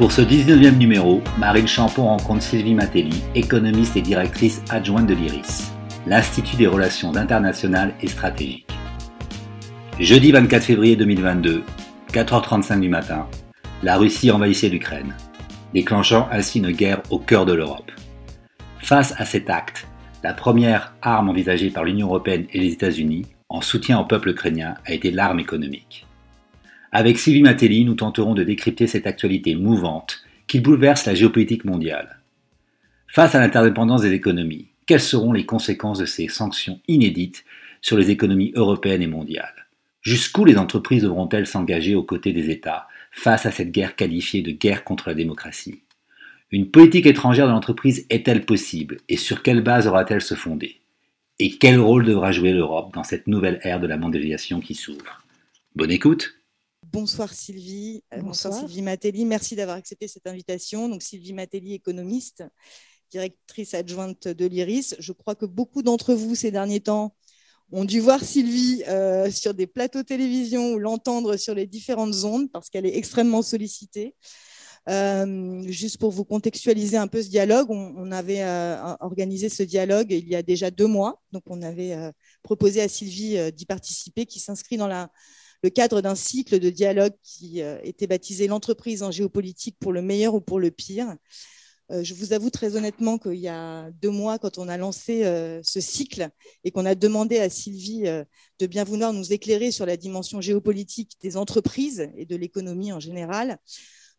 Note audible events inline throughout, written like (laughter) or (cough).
Pour ce 19e numéro, Marine Champon rencontre Sylvie Matelli, économiste et directrice adjointe de l'IRIS, l'Institut des relations internationales et stratégiques. Jeudi 24 février 2022, 4h35 du matin, la Russie envahissait l'Ukraine, déclenchant ainsi une guerre au cœur de l'Europe. Face à cet acte, la première arme envisagée par l'Union européenne et les États-Unis en soutien au peuple ukrainien a été l'arme économique. Avec Sylvie Matelli, nous tenterons de décrypter cette actualité mouvante qui bouleverse la géopolitique mondiale. Face à l'interdépendance des économies, quelles seront les conséquences de ces sanctions inédites sur les économies européennes et mondiales? Jusqu'où les entreprises devront-elles s'engager aux côtés des États face à cette guerre qualifiée de guerre contre la démocratie? Une politique étrangère de l'entreprise est-elle possible et sur quelle base aura-t-elle se fonder? Et quel rôle devra jouer l'Europe dans cette nouvelle ère de la mondialisation qui s'ouvre? Bonne écoute Bonsoir Sylvie. Euh, bonsoir. Sylvie Matelli. Merci d'avoir accepté cette invitation. Donc Sylvie Matelli, économiste, directrice adjointe de l'IRIS. Je crois que beaucoup d'entre vous ces derniers temps ont dû voir Sylvie euh, sur des plateaux télévision ou l'entendre sur les différentes ondes parce qu'elle est extrêmement sollicitée. Euh, juste pour vous contextualiser un peu ce dialogue, on, avait organisé ce dialogue il y a déjà deux mois. Donc, on avait proposé à Sylvie d'y participer, qui s'inscrit dans la, le cadre d'un cycle de dialogue qui euh, était baptisé L'entreprise en géopolitique pour le meilleur ou pour le pire. Euh, je vous avoue très honnêtement qu'il y a deux mois, quand on a lancé euh, ce cycle et qu'on a demandé à Sylvie de bien vouloir nous éclairer sur la dimension géopolitique des entreprises et de l'économie en général,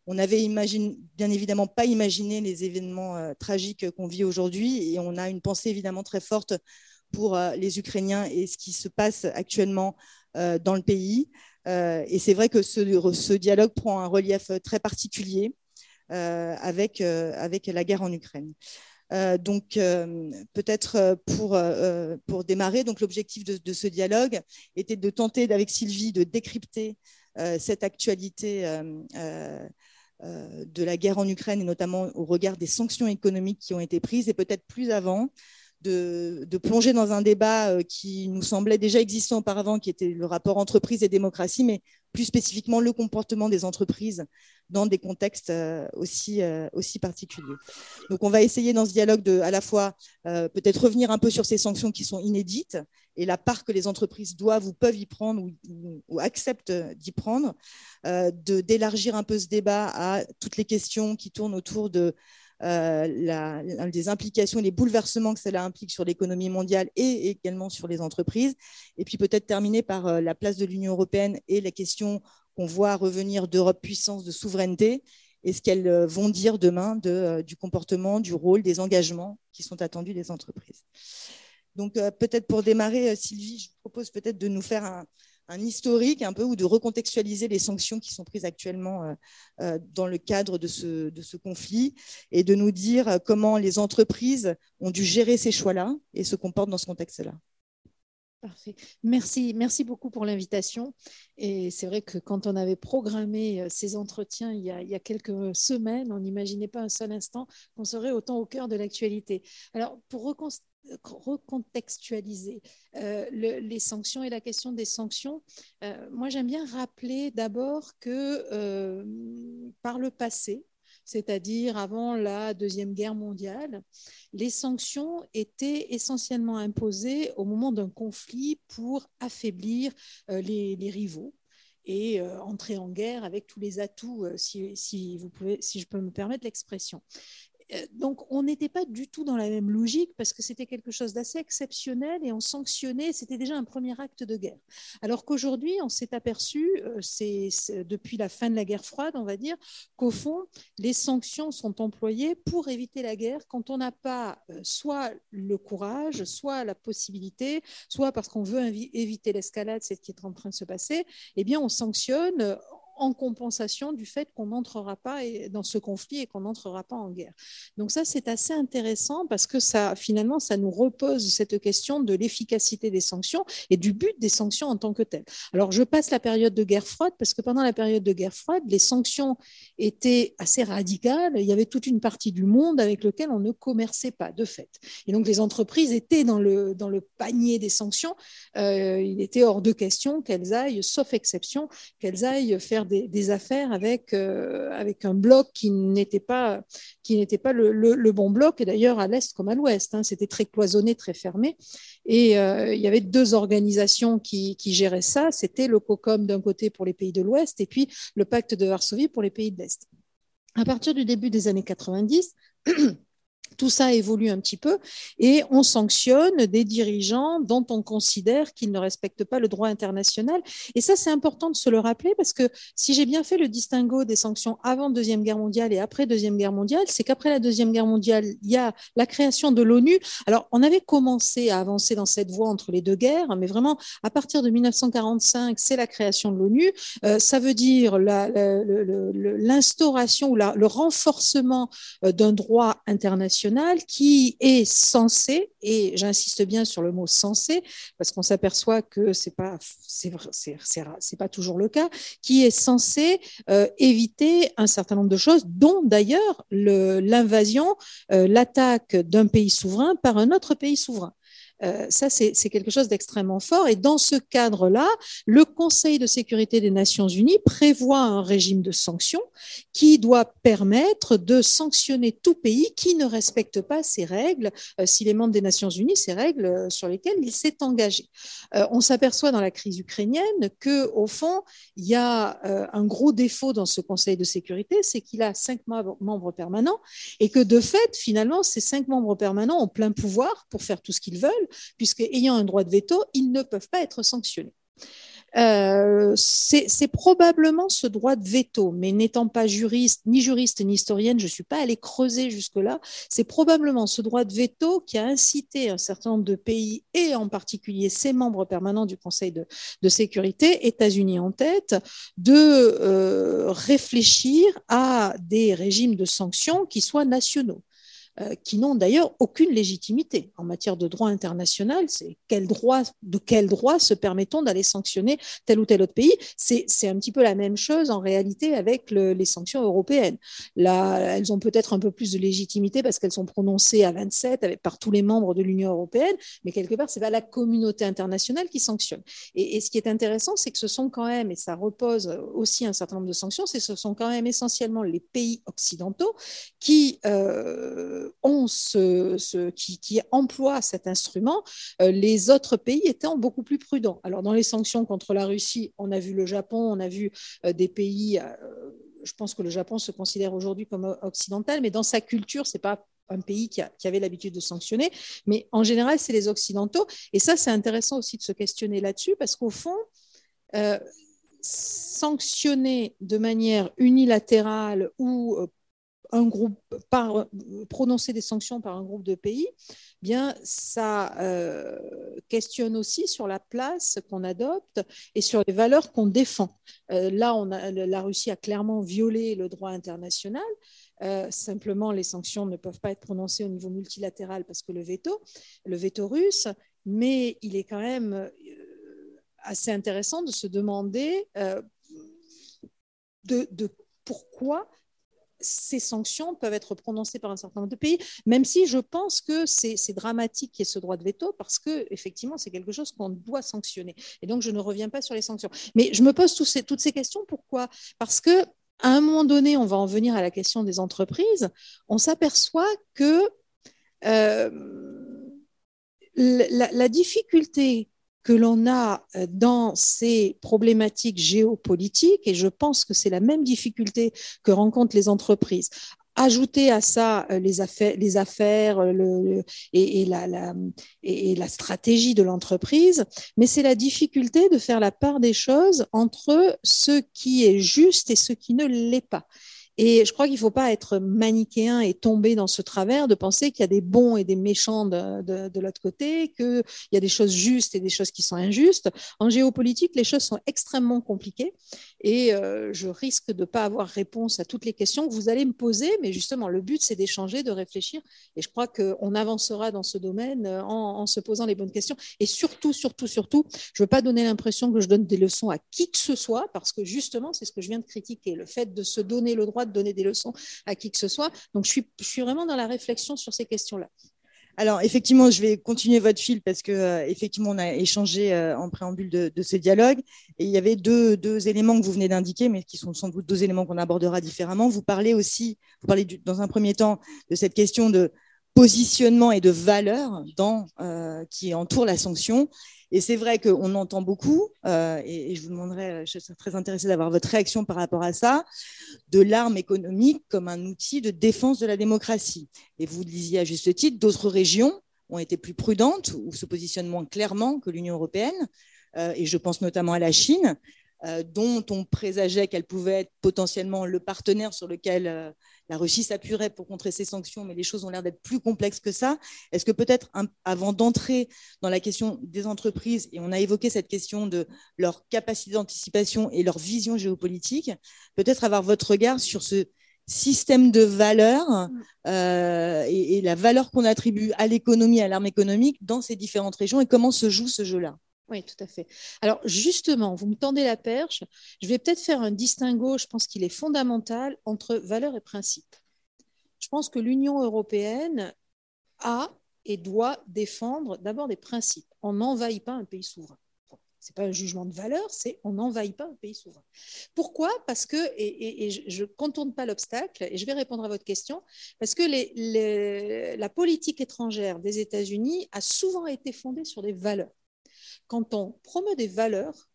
on n'avait bien évidemment pas imaginé les événements tragiques qu'on vit aujourd'hui et on a une pensée évidemment très forte pour les Ukrainiens et ce qui se passe actuellement euh, dans le pays. Euh, et c'est vrai que ce, dialogue prend un relief très particulier euh, avec, avec la guerre en Ukraine. donc, peut-être pour, pour démarrer, l'objectif de, ce dialogue était de tenter, avec Sylvie, de décrypter cette actualité de la guerre en Ukraine et notamment au regard des sanctions économiques qui ont été prises et peut-être plus avant de, plonger dans un débat euh, qui nous semblait déjà existant auparavant, qui était le rapport entreprise et démocratie, mais plus spécifiquement le comportement des entreprises dans des contextes euh, aussi, euh, aussi particuliers. Donc on va essayer dans ce dialogue de à la fois peut-être revenir un peu sur ces sanctions qui sont inédites et la part que les entreprises doivent ou peuvent y prendre ou, acceptent d'y prendre, d'élargir un peu ce débat à toutes les questions qui tournent autour de euh, la, des implications, les bouleversements que cela implique sur l'économie mondiale et également sur les entreprises. Et puis peut-être terminer par euh, la place de l'Union européenne et la question qu'on voit revenir d'Europe puissance de souveraineté et ce qu'elles euh, vont dire demain de, du comportement, du rôle, des engagements qui sont attendus des entreprises. Donc peut-être pour démarrer, Sylvie, je vous propose peut-être de nous faire un, historique un peu ou de recontextualiser les sanctions qui sont prises actuellement euh, euh, dans le cadre de ce, de ce conflit et de nous dire euh, comment les entreprises ont dû gérer ces choix-là et se comportent dans ce contexte-là. Merci, merci beaucoup pour l'invitation. Et c'est vrai que quand on avait programmé ces entretiens il y a, quelques semaines, on n'imaginait pas un seul instant qu'on serait autant au cœur de l'actualité. Alors, pour recontextualiser euh, les sanctions et la question des sanctions. Euh, moi, j'aime bien rappeler d'abord que euh, par le passé, c'est-à-dire avant la Deuxième Guerre mondiale, les sanctions étaient essentiellement imposées au moment d'un conflit pour affaiblir les, rivaux et entrer en guerre avec tous les atouts, si, vous pouvez, si je peux me permettre l'expression. Euh, donc, on n'était pas du tout dans la même logique parce que c'était quelque chose d'assez exceptionnel et on sanctionnait, c'était déjà un premier acte de guerre. Alors qu'aujourd'hui, on s'est aperçu, euh, c'est depuis la fin de la guerre froide, on va dire, qu'au fond, les sanctions sont employées pour éviter la guerre quand on n'a pas euh, soit le courage, soit la possibilité, soit parce qu'on veut éviter l'escalade, c'est ce qui est en train de se passer, eh bien, on sanctionne en compensation du fait qu'on n'entrera pas dans ce conflit et qu'on n'entrera pas en guerre. Donc ça, c'est assez intéressant parce que ça, finalement, ça nous repose cette question de l'efficacité des sanctions et du but des sanctions en tant que telles. Alors, je passe la période de guerre froide parce que pendant la période de guerre froide, les sanctions étaient assez radicales. Il y avait toute une partie du monde avec lequel on ne commerçait pas, de fait. Et donc, les entreprises étaient dans le, panier des sanctions. Euh, il était hors de question qu'elles aillent, sauf exception, qu'elles aillent faire des, affaires avec, avec un bloc qui n'était pas, qui n'était pas le, bon bloc, et d'ailleurs à l'Est comme à l'Ouest. Hein. C'était très cloisonné, très fermé. Et il y avait deux organisations qui, qui géraient ça. C'était le COCOM d'un côté pour les pays de l'Ouest et puis le pacte de Varsovie pour les pays de l'Est. À partir du début des années 90, (clears throat) tout ça évolue un petit peu et on sanctionne des dirigeants dont on considère qu'ils ne respectent pas le droit international. Et ça, c'est important de se le rappeler parce que si j'ai bien fait le distinguo des sanctions avant Deuxième Guerre mondiale et après Deuxième Guerre mondiale, c'est qu'après la Deuxième Guerre mondiale, il y a la création de l'ONU. Alors, on avait commencé à avancer dans cette voie entre les deux guerres, mais vraiment, à partir de 1945, c'est la création de l'ONU. Euh, ça veut dire l'instauration ou le renforcement euh, d'un droit international qui est censé, et j'insiste bien sur le mot censé, parce qu'on s'aperçoit que c'est pas, c'est pas toujours le cas, qui est censé euh, éviter un certain nombre de choses, dont d'ailleurs l'invasion, euh, l'attaque d'un pays souverain par un autre pays souverain. Euh, ça, c'est quelque chose d'extrêmement fort. Et dans ce cadre-là, le Conseil de sécurité des Nations Unies prévoit un régime de sanctions qui doit permettre de sanctionner tout pays qui ne respecte pas ces règles, euh, s'il est membre des Nations Unies, ces règles euh, sur lesquelles il s'est engagé. on s'aperçoit dans la crise ukrainienne que, au fond, il y a un gros défaut dans ce Conseil de sécurité, c'est qu'il a cinq membres permanents et que, de fait, finalement, ces cinq membres permanents ont plein pouvoir pour faire tout ce qu'ils veulent puisque ayant un droit de veto, ils ne peuvent pas être sanctionnés. Euh, c'est probablement ce droit de veto, mais n'étant pas juriste, ni juriste ni historienne, je ne suis pas allée creuser jusque-là. C'est probablement ce droit de veto qui a incité un certain nombre de pays, et en particulier ses membres permanents du Conseil de, sécurité, États-Unis en tête, de euh, réfléchir à des régimes de sanctions qui soient nationaux. Euh, qui n'ont d'ailleurs aucune légitimité en matière de droit international. C'est quel droit, de quel droit se permettons d'aller sanctionner tel ou tel autre pays? C'est un petit peu la même chose en réalité avec les sanctions européennes. Là, elles ont peut-être un peu plus de légitimité parce qu'elles sont prononcées à 27 avec, par tous les membres de l'Union européenne, mais quelque part, c'est pas la communauté internationale qui sanctionne. Et, ce qui est intéressant, c'est que ce sont quand même, et ça repose aussi un certain nombre de sanctions, c'est ce sont quand même essentiellement les pays occidentaux qui euh, ont ce, qui, qui, emploient cet instrument, euh, les autres pays étant beaucoup plus prudents. Alors, dans les sanctions contre la Russie, on a vu le Japon, on a vu euh, des pays. Euh, je pense que le Japon se considère aujourd'hui comme occidental, mais dans sa culture, c'est pas un pays qui avait l'habitude de sanctionner, mais en général, c'est les Occidentaux. Et ça, c'est intéressant aussi de se questionner là-dessus, parce qu'au fond, sanctionner de manière unilatérale ou un groupe, par, prononcer des sanctions par un groupe de pays, bien ça euh, questionne aussi sur la place qu'on adopte et sur les valeurs qu'on défend. Euh, là, la Russie a clairement violé le droit international. Euh, simplement, les sanctions ne peuvent pas être prononcées au niveau multilatéral parce que le veto, le veto russe, mais il est quand même assez intéressant de se demander de, de pourquoi ces sanctions peuvent être prononcées par un certain nombre de pays, même si je pense que c'est dramatique qu'il y ait ce droit de veto, parce que effectivement, c'est quelque chose qu'on doit sanctionner. Et donc, je ne reviens pas sur les sanctions. Mais je me pose toutes ces questions. Pourquoi? Parce que à un moment donné, on va en venir à la question des entreprises. On s'aperçoit que euh, la difficulté que l'on a euh, dans ces problématiques géopolitiques, et je pense que c'est la même difficulté que rencontrent les entreprises. Ajouter à ça euh, les affaires, les affaires euh, et, la stratégie de l'entreprise, mais c'est la difficulté de faire la part des choses entre ce qui est juste et ce qui ne l'est pas. Et je crois qu'il ne faut pas être manichéen et tomber dans ce travers de penser qu'il y a des bons et des méchants de, l'autre côté, qu'il y a des choses justes et des choses qui sont injustes. En géopolitique, les choses sont extrêmement compliquées et euh, je risque de ne pas avoir réponse à toutes les questions que vous allez me poser, mais justement, le but, c'est d'échanger, de réfléchir et je crois qu'on avancera dans ce domaine euh, en, se posant les bonnes questions. Et surtout, surtout, surtout, je ne veux pas donner l'impression que je donne des leçons à qui que ce soit parce que justement, c'est ce que je viens de critiquer, le fait de se donner le droit de donner des leçons à qui que ce soit. Donc, je suis, je suis vraiment dans la réflexion sur ces questions-là. Alors effectivement, je vais continuer votre fil parce que euh, effectivement, on a échangé euh, en préambule de, ce dialogue et il y avait deux, deux éléments que vous venez d'indiquer, mais qui sont sans doute deux éléments qu'on abordera différemment. Vous parlez aussi, vous parlez dans un premier temps de cette question de positionnement et de valeur dans, euh, qui entoure la sanction. Et c'est vrai qu'on entend beaucoup, euh, et, je vous demanderai, je serais très intéressée d'avoir votre réaction par rapport à ça, de l'arme économique comme un outil de défense de la démocratie. Et vous le disiez à juste titre, d'autres régions ont été plus prudentes ou se positionnent moins clairement que l'Union européenne. Euh, et je pense notamment à la Chine, euh, dont on présageait qu'elle pouvait être potentiellement le partenaire sur lequel euh, la Russie s'appuierait pour contrer ces sanctions, mais les choses ont l'air d'être plus complexes que ça. Est-ce que peut-être, avant d'entrer dans la question des entreprises, et on a évoqué cette question de leur capacité d'anticipation et leur vision géopolitique, peut-être avoir votre regard sur ce système de valeurs euh, et la valeur qu'on attribue à l'économie, à l'arme économique dans ces différentes régions et comment se joue ce jeu-là? Oui, tout à fait. Alors justement, vous me tendez la perche. Je vais peut-être faire un distinguo, je pense qu'il est fondamental, entre valeurs et principes. Je pense que l'Union européenne a et doit défendre d'abord des principes. On n'envahit pas un pays souverain. Ce n'est pas un jugement de valeur, c'est on n'envahit pas un pays souverain. Pourquoi? Parce que, et, je ne contourne pas l'obstacle, et je vais répondre à votre question, parce que la politique étrangère des États-Unis a souvent été fondée sur des valeurs quand on promeut des valeurs,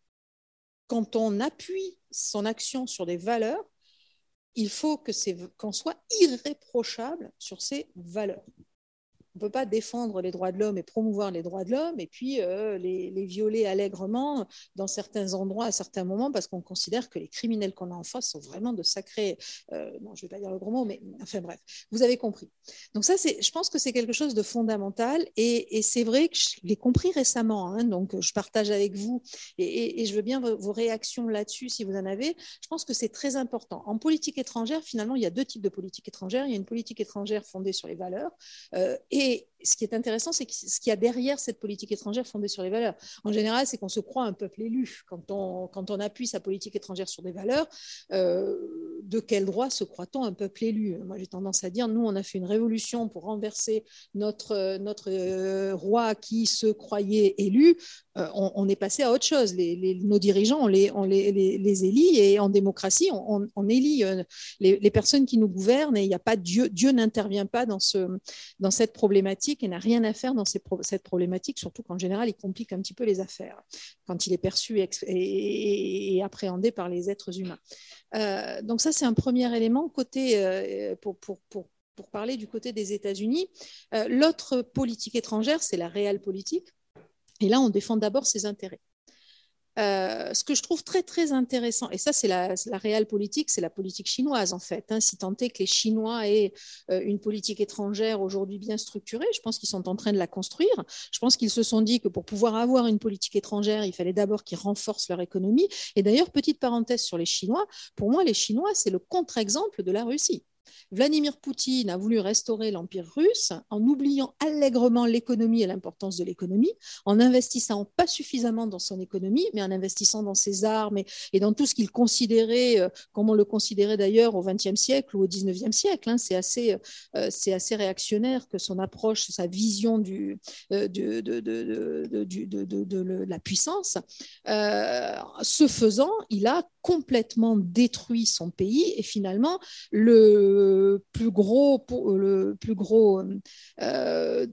quand on appuie son action sur des valeurs, il faut qu'on soit irréprochable sur ces valeurs on ne peut pas défendre les droits de l'homme et promouvoir les droits de l'homme et puis euh, les, violer allègrement dans certains endroits à certains moments parce qu'on considère que les criminels qu'on a en face sont vraiment de sacrés, euh, je ne vais pas dire le gros mot, mais enfin bref, vous avez compris. Donc ça, je pense que c'est quelque chose de fondamental et, c'est vrai que je l'ai compris récemment, hein, donc je partage avec vous et, je veux bien vos, réactions là-dessus si vous en avez. Je pense que c'est très important. En politique étrangère, finalement, il y a deux types de politique étrangère. Il y a une politique étrangère fondée sur les valeurs euh, et et ce qui est intéressant, c'est ce qu'il y a derrière cette politique étrangère fondée sur les valeurs. En général, c'est qu'on se croit un peuple élu. Quand on, appuie sa politique étrangère sur des valeurs, euh, de quel droit se croit-on un peuple élu? Moi, j'ai tendance à dire, nous, on a fait une révolution pour renverser notre, euh, roi qui se croyait élu. Euh, on, est passé à autre chose. Nos dirigeants, on les, on élit et en démocratie, on, on élit les, personnes qui nous gouvernent et il n'y a pas Dieu, Dieu n'intervient pas dans cette problématique et n'a rien à faire dans cette problématique, surtout qu'en général, il complique un petit peu les affaires quand il est perçu et, appréhendé par les êtres humains. Euh, donc ça, c'est un premier élément côté, euh, pour, pour, pour, pour, parler du côté des États-Unis. Euh, l'autre politique étrangère, c'est la réelle politique. Et là, on défend d'abord ses intérêts. Euh, ce que je trouve très très intéressant, et ça c'est la, réelle politique, c'est la politique chinoise en fait. Hein, si tant est que les Chinois aient euh, une politique étrangère aujourd'hui bien structurée, je pense qu'ils sont en train de la construire. Je pense qu'ils se sont dit que pour pouvoir avoir une politique étrangère, il fallait d'abord qu'ils renforcent leur économie. Et d'ailleurs, petite parenthèse sur les Chinois, pour moi les Chinois c'est le contre-exemple de la Russie. Vladimir Poutine a voulu restaurer l'Empire russe en oubliant allègrement l'économie et l'importance de l'économie, en investissant pas suffisamment dans son économie, mais en investissant dans ses armes et, dans tout ce qu'il considérait, euh, comme on le considérait d'ailleurs au XXe siècle ou au XIXe siècle. Hein. c'est assez, euh, c'est assez réactionnaire que son approche, sa vision du, euh, de, de, de, la puissance. ce faisant, il a complètement détruit son pays et finalement le plus gros, le plus gros euh,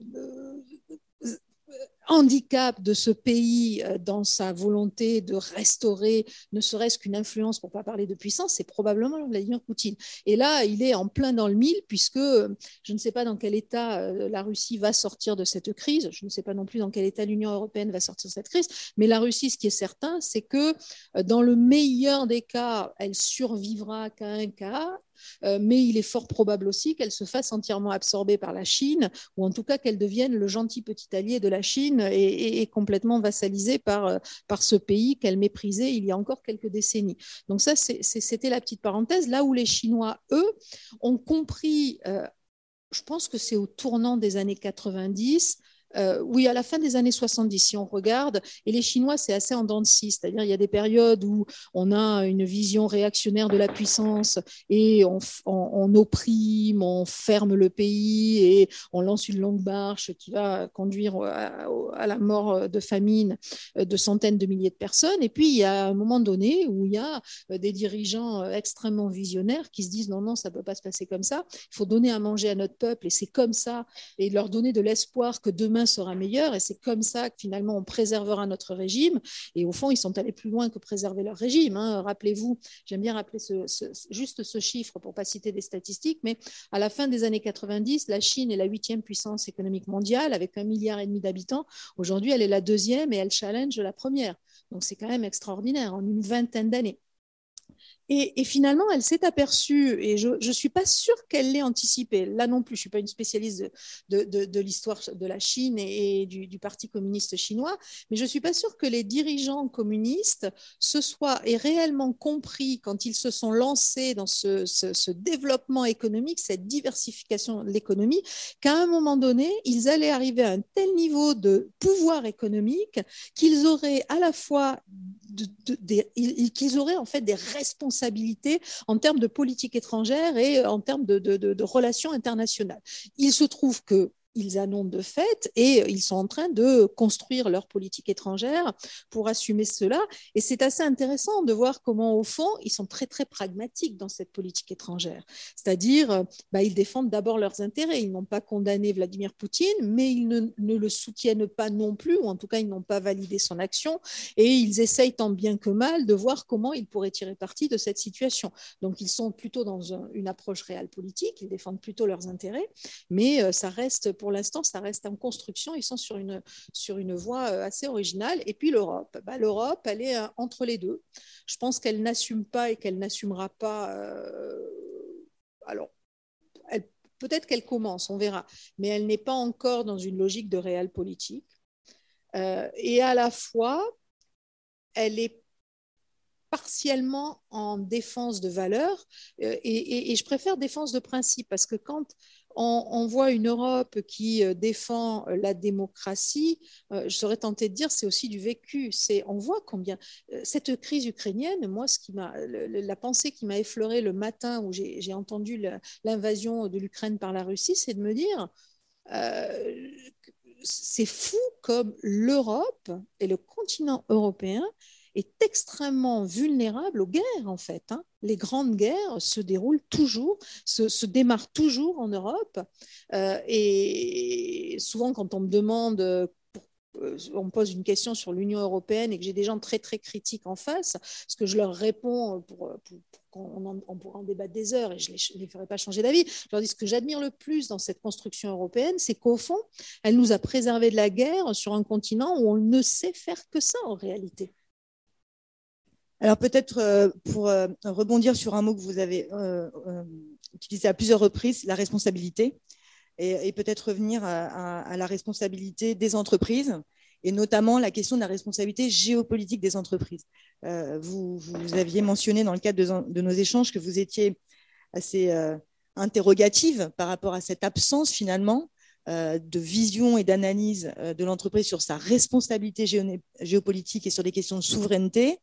handicap de ce pays euh, dans sa volonté de restaurer ne serait-ce qu'une influence, pour ne pas parler de puissance, c'est probablement Vladimir Poutine. Et là, il est en plein dans le mille, puisque je ne sais pas dans quel état euh, la Russie va sortir de cette crise, je ne sais pas non plus dans quel état l'Union européenne va sortir de cette crise, mais la Russie, ce qui est certain, c'est que euh, dans le meilleur des cas, elle survivra qu'à un cas, euh, mais il est fort probable aussi qu'elle se fasse entièrement absorber par la Chine, ou en tout cas qu'elle devienne le gentil petit allié de la Chine et, complètement vassalisée par, euh, par ce pays qu'elle méprisait il y a encore quelques décennies. Donc ça, c'était la petite parenthèse. Là où les Chinois, eux, ont compris, euh, je pense que c'est au tournant des années 90, euh, oui, à la fin des années 70, si on regarde, et les Chinois, c'est assez en dents de scie, c'est-à-dire il y a des périodes où on a une vision réactionnaire de la puissance et on, on, opprime, on ferme le pays et on lance une longue marche qui va conduire à, la mort de famine de centaines de milliers de personnes. Et puis, il y a un moment donné où il y a des dirigeants extrêmement visionnaires qui se disent non, non, ça ne peut pas se passer comme ça, il faut donner à manger à notre peuple et c'est comme ça, et leur donner de l'espoir que demain sera meilleur. Et c'est comme ça que finalement on préservera notre régime. Et au fond, ils sont allés plus loin que préserver leur régime. Hein. Rappelez-vous, j'aime bien rappeler juste ce chiffre pour pas citer des statistiques, mais à la fin des années 90, la Chine est la huitième puissance économique mondiale avec un milliard et demi d'habitants. Aujourd'hui, elle est la deuxième et elle challenge la première. Donc c'est quand même extraordinaire en une vingtaine d'années. Et, finalement, elle s'est aperçue, et je ne suis pas sûre qu'elle l'ait anticipé. Là non plus, je ne suis pas une spécialiste de, l'histoire de la Chine et, du, Parti communiste chinois, mais je ne suis pas sûre que les dirigeants communistes se soient et réellement compris quand ils se sont lancés dans ce, ce développement économique, cette diversification de l'économie, qu'à un moment donné, ils allaient arriver à un tel niveau de pouvoir économique qu'ils auraient à la fois qu'ils auraient en fait des responsabilités en termes de politique étrangère et en termes de, relations internationales. Il se trouve que ils annoncent de fait et ils sont en train de construire leur politique étrangère pour assumer cela. Et c'est assez intéressant de voir comment, au fond, ils sont très, très pragmatiques dans cette politique étrangère. C'est-à-dire, bah, ils défendent d'abord leurs intérêts. Ils n'ont pas condamné Vladimir Poutine, mais ils ne, le soutiennent pas non plus, ou en tout cas, ils n'ont pas validé son action. Et ils essayent tant bien que mal de voir comment ils pourraient tirer parti de cette situation. Donc, ils sont plutôt dans une approche réelle politique, ils défendent plutôt leurs intérêts, mais euh, ça reste pour pour l'instant, ça reste en construction. Ils sont sur une, sur une voie euh, assez originale. Et puis l'Europe. Bah, L'Europe, elle est euh, entre les deux. Je pense qu'elle n'assume pas et qu'elle n'assumera pas. Euh, alors, peut-être qu'elle commence, on verra. Mais elle n'est pas encore dans une logique de réelle politique. et à la fois, elle est partiellement en défense de valeurs, et, et, je préfère défense de principe, parce que quand on, voit une Europe qui euh, défend euh, la démocratie, euh, je serais tentée de dire c'est aussi du vécu. C'est, on voit combien cette crise ukrainienne, moi, ce qui m'a, la pensée qui m'a effleurée le matin où j'ai entendu l'invasion de l'Ukraine par la Russie, c'est de me dire c'est fou comme l'Europe et le continent européen est extrêmement vulnérable aux guerres, en fait. Hein. Les grandes guerres se déroulent toujours, se, démarrent toujours en Europe. Euh, et souvent, quand on me demande euh, on me pose une question sur l'Union européenne et que j'ai des gens très très critiques en face, ce que je leur réponds pour, qu'on on pourra en débattre des heures et je ne les, ferai pas changer d'avis. Je leur dis ce que j'admire le plus dans cette construction européenne, c'est qu'au fond, elle nous a préservé de la guerre sur un continent où on ne sait faire que ça en réalité. Alors peut-être euh, pour euh, rebondir sur un mot que vous avez euh, utilisé à plusieurs reprises, la responsabilité, et, peut-être revenir à, la responsabilité des entreprises, et notamment la question de la responsabilité géopolitique des entreprises. Vous, aviez mentionné dans le cadre de, nos échanges que vous étiez assez interrogative par rapport à cette absence finalement de vision et d'analyse de l'entreprise sur sa responsabilité géopolitique et sur des questions de souveraineté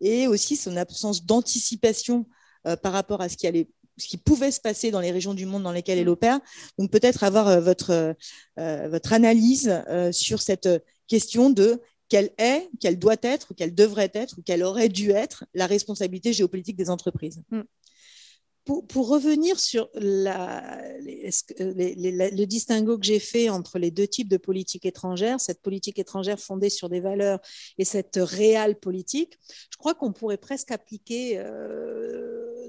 et aussi son absence d'anticipation euh, par rapport à ce qui allait ce qui pouvait se passer dans les régions du monde dans lesquelles elle mm. opère. Donc peut-être avoir euh, votre, euh, votre analyse sur cette question de quelle est, quelle doit être, ou quelle devrait être, ou quelle aurait dû être la responsabilité géopolitique des entreprises. Mm pour, revenir sur le distinguo que j'ai fait entre les deux types de politique étrangère, cette politique étrangère fondée sur des valeurs et cette réelle politique, je crois qu'on pourrait presque appliquer euh,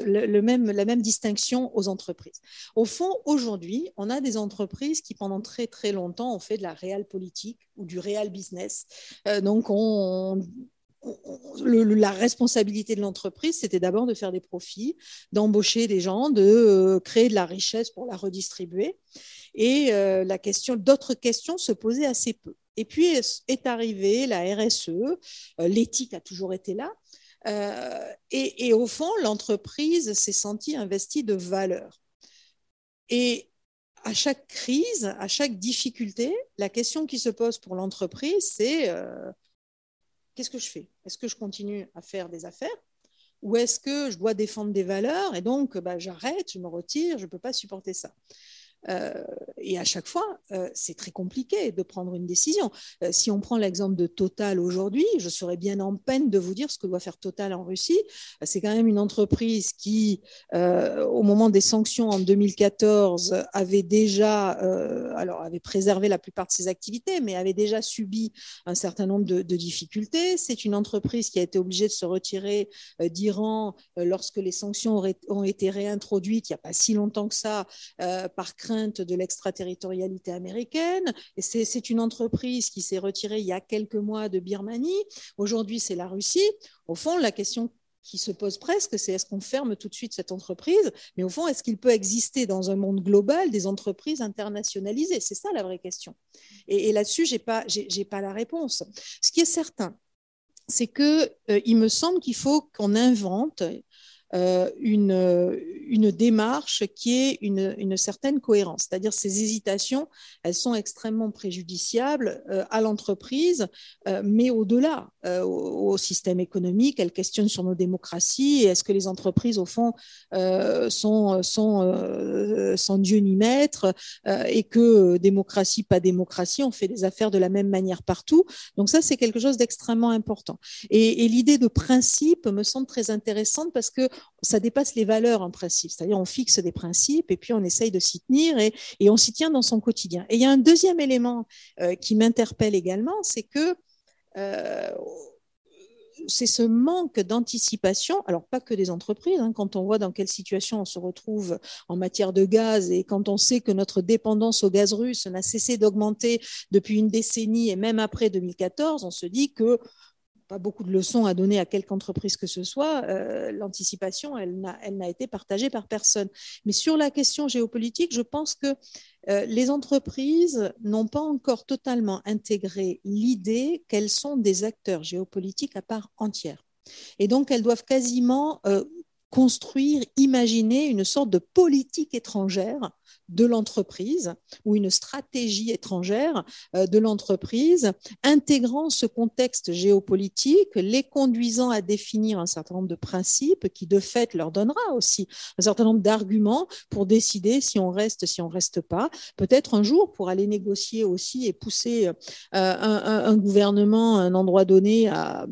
le, même, la même distinction aux entreprises. Au fond, aujourd'hui, on a des entreprises qui, pendant très très longtemps, ont fait de la réelle politique ou du réel business. Euh, donc, on, la responsabilité de l'entreprise, c'était d'abord de faire des profits, d'embaucher des gens, de euh, créer de la richesse pour la redistribuer. Et euh, la question, d'autres questions se posaient assez peu. Et puis est arrivée la RSE, euh, l'éthique a toujours été là. Et, et, au fond, l'entreprise s'est sentie investie de valeur. Et à chaque crise, à chaque difficulté, la question qui se pose pour l'entreprise, c'est qu'est-ce que je fais? Est-ce que je continue à faire des affaires? Ou est-ce que je dois défendre des valeurs et donc bah, j'arrête, je me retire, je ne peux pas supporter ça? Euh, et à chaque fois, euh, c'est très compliqué de prendre une décision. Euh, si on prend l'exemple de Total aujourd'hui, je serais bien en peine de vous dire ce que doit faire Total en Russie. c'est quand même une entreprise qui, au moment des sanctions en 2014, avait déjà, alors avait préservé la plupart de ses activités, mais avait déjà subi un certain nombre de, de difficultés. C'est une entreprise qui a été obligée de se retirer d'Iran lorsque les sanctions ont été réintroduites il n'y a pas si longtemps que ça, par crainte de l'extraterritorialité américaine. Et c'est une entreprise qui s'est retirée il y a quelques mois de Birmanie. Aujourd'hui, c'est la Russie. Au fond, la question qui se pose presque, c'est est-ce qu'on ferme tout de suite cette entreprise? Mais au fond, est-ce qu'il peut exister dans un monde global des entreprises internationalisées? C'est ça la vraie question. Et, là-dessus, je n'ai pas, pas la réponse. Ce qui est certain, c'est qu'il euh, il me semble qu'il faut qu'on invente une, une démarche qui est une, une certaine cohérence. C'est-à-dire ces hésitations, elles sont extrêmement préjudiciables euh, à l'entreprise, euh, mais au-delà, au, système économique, elles questionnent sur nos démocraties. Est-ce que les entreprises, au fond, sont, sont sans Dieu ni maître et que démocratie, pas démocratie, on fait des affaires de la même manière partout. Donc ça, c'est quelque chose d'extrêmement important. Et l'idée de principe me semble très intéressante parce que ça dépasse les valeurs en principe. C'est-à-dire, on fixe des principes et puis on essaye de s'y tenir et, on s'y tient dans son quotidien. Et il y a un deuxième élément euh, qui m'interpelle également, c'est que euh, c'est ce manque d'anticipation, alors pas que des entreprises, hein, quand on voit dans quelle situation on se retrouve en matière de gaz et quand on sait que notre dépendance au gaz russe n'a cessé d'augmenter depuis une décennie et même après 2014, on se dit que beaucoup de leçons à donner à quelque entreprise que ce soit, euh, l'anticipation, elle n'a été partagée par personne. Mais sur la question géopolitique, je pense que euh, les entreprises n'ont pas encore totalement intégré l'idée qu'elles sont des acteurs géopolitiques à part entière. Et donc, elles doivent quasiment euh, construire, imaginer une sorte de politique étrangère de l'entreprise ou une stratégie étrangère euh, de l'entreprise, intégrant ce contexte géopolitique, les conduisant à définir un certain nombre de principes qui, de fait, leur donnera aussi un certain nombre d'arguments pour décider si on reste, si on reste pas. Peut-être un jour pour aller négocier aussi et pousser euh, un, gouvernement à un endroit donné à,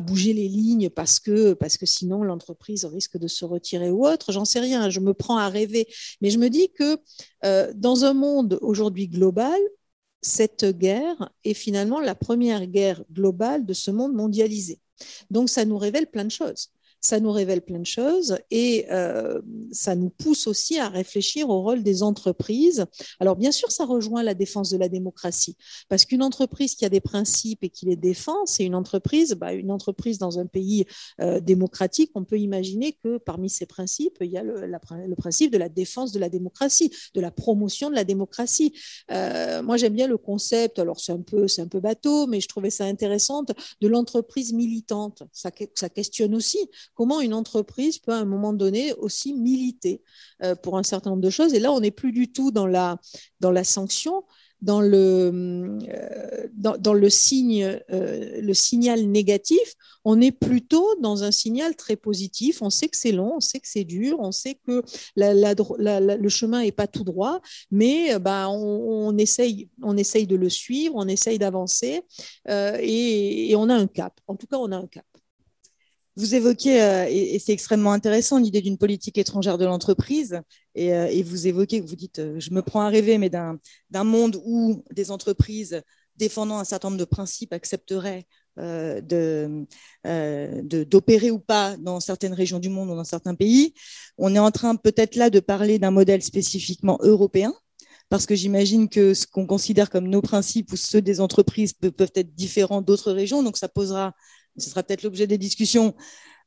bouger les lignes parce que, parce que sinon l'entreprise risque de se retirer ou autre. J'en sais rien, je me prends à rêver. Mais je me dis que euh, dans un monde aujourd'hui global, cette guerre est finalement la première guerre globale de ce monde mondialisé. Donc ça nous révèle plein de choses ça nous révèle plein de choses et euh, ça nous pousse aussi à réfléchir au rôle des entreprises. Alors bien sûr, ça rejoint la défense de la démocratie, parce qu'une entreprise qui a des principes et qui les défend, c'est une entreprise, bah, une entreprise dans un pays euh, démocratique, on peut imaginer que parmi ces principes, il y a le, principe de la défense de la démocratie, de la promotion de la démocratie. Euh, moi, j'aime bien le concept, alors c'est un peu, un peu bateau, mais je trouvais ça intéressant, de l'entreprise militante. Ça questionne aussi comment une entreprise peut à un moment donné aussi militer euh, pour un certain nombre de choses. Et là, on n'est plus du tout dans la, dans la sanction, dans le, euh, dans, le, signe, euh, le signal négatif, on est plutôt dans un signal très positif. On sait que c'est long, on sait que c'est dur, on sait que le chemin n'est pas tout droit, mais bah, on, essaye, on essaye de le suivre, on essaye d'avancer et, et on a un cap. En tout cas, on a un cap. Vous évoquez, euh, et, c'est extrêmement intéressant, l'idée d'une politique étrangère de l'entreprise. Et, euh, vous évoquez, vous dites, euh, je me prends à rêver, mais d'un monde où des entreprises défendant un certain nombre de principes accepteraient d'opérer ou pas dans certaines régions du monde ou dans certains pays. On est en train peut-être là de parler d'un modèle spécifiquement européen, parce que j'imagine que ce qu'on considère comme nos principes ou ceux des entreprises peuvent être différents d'autres régions. Donc ça posera ce sera peut-être l'objet des discussions,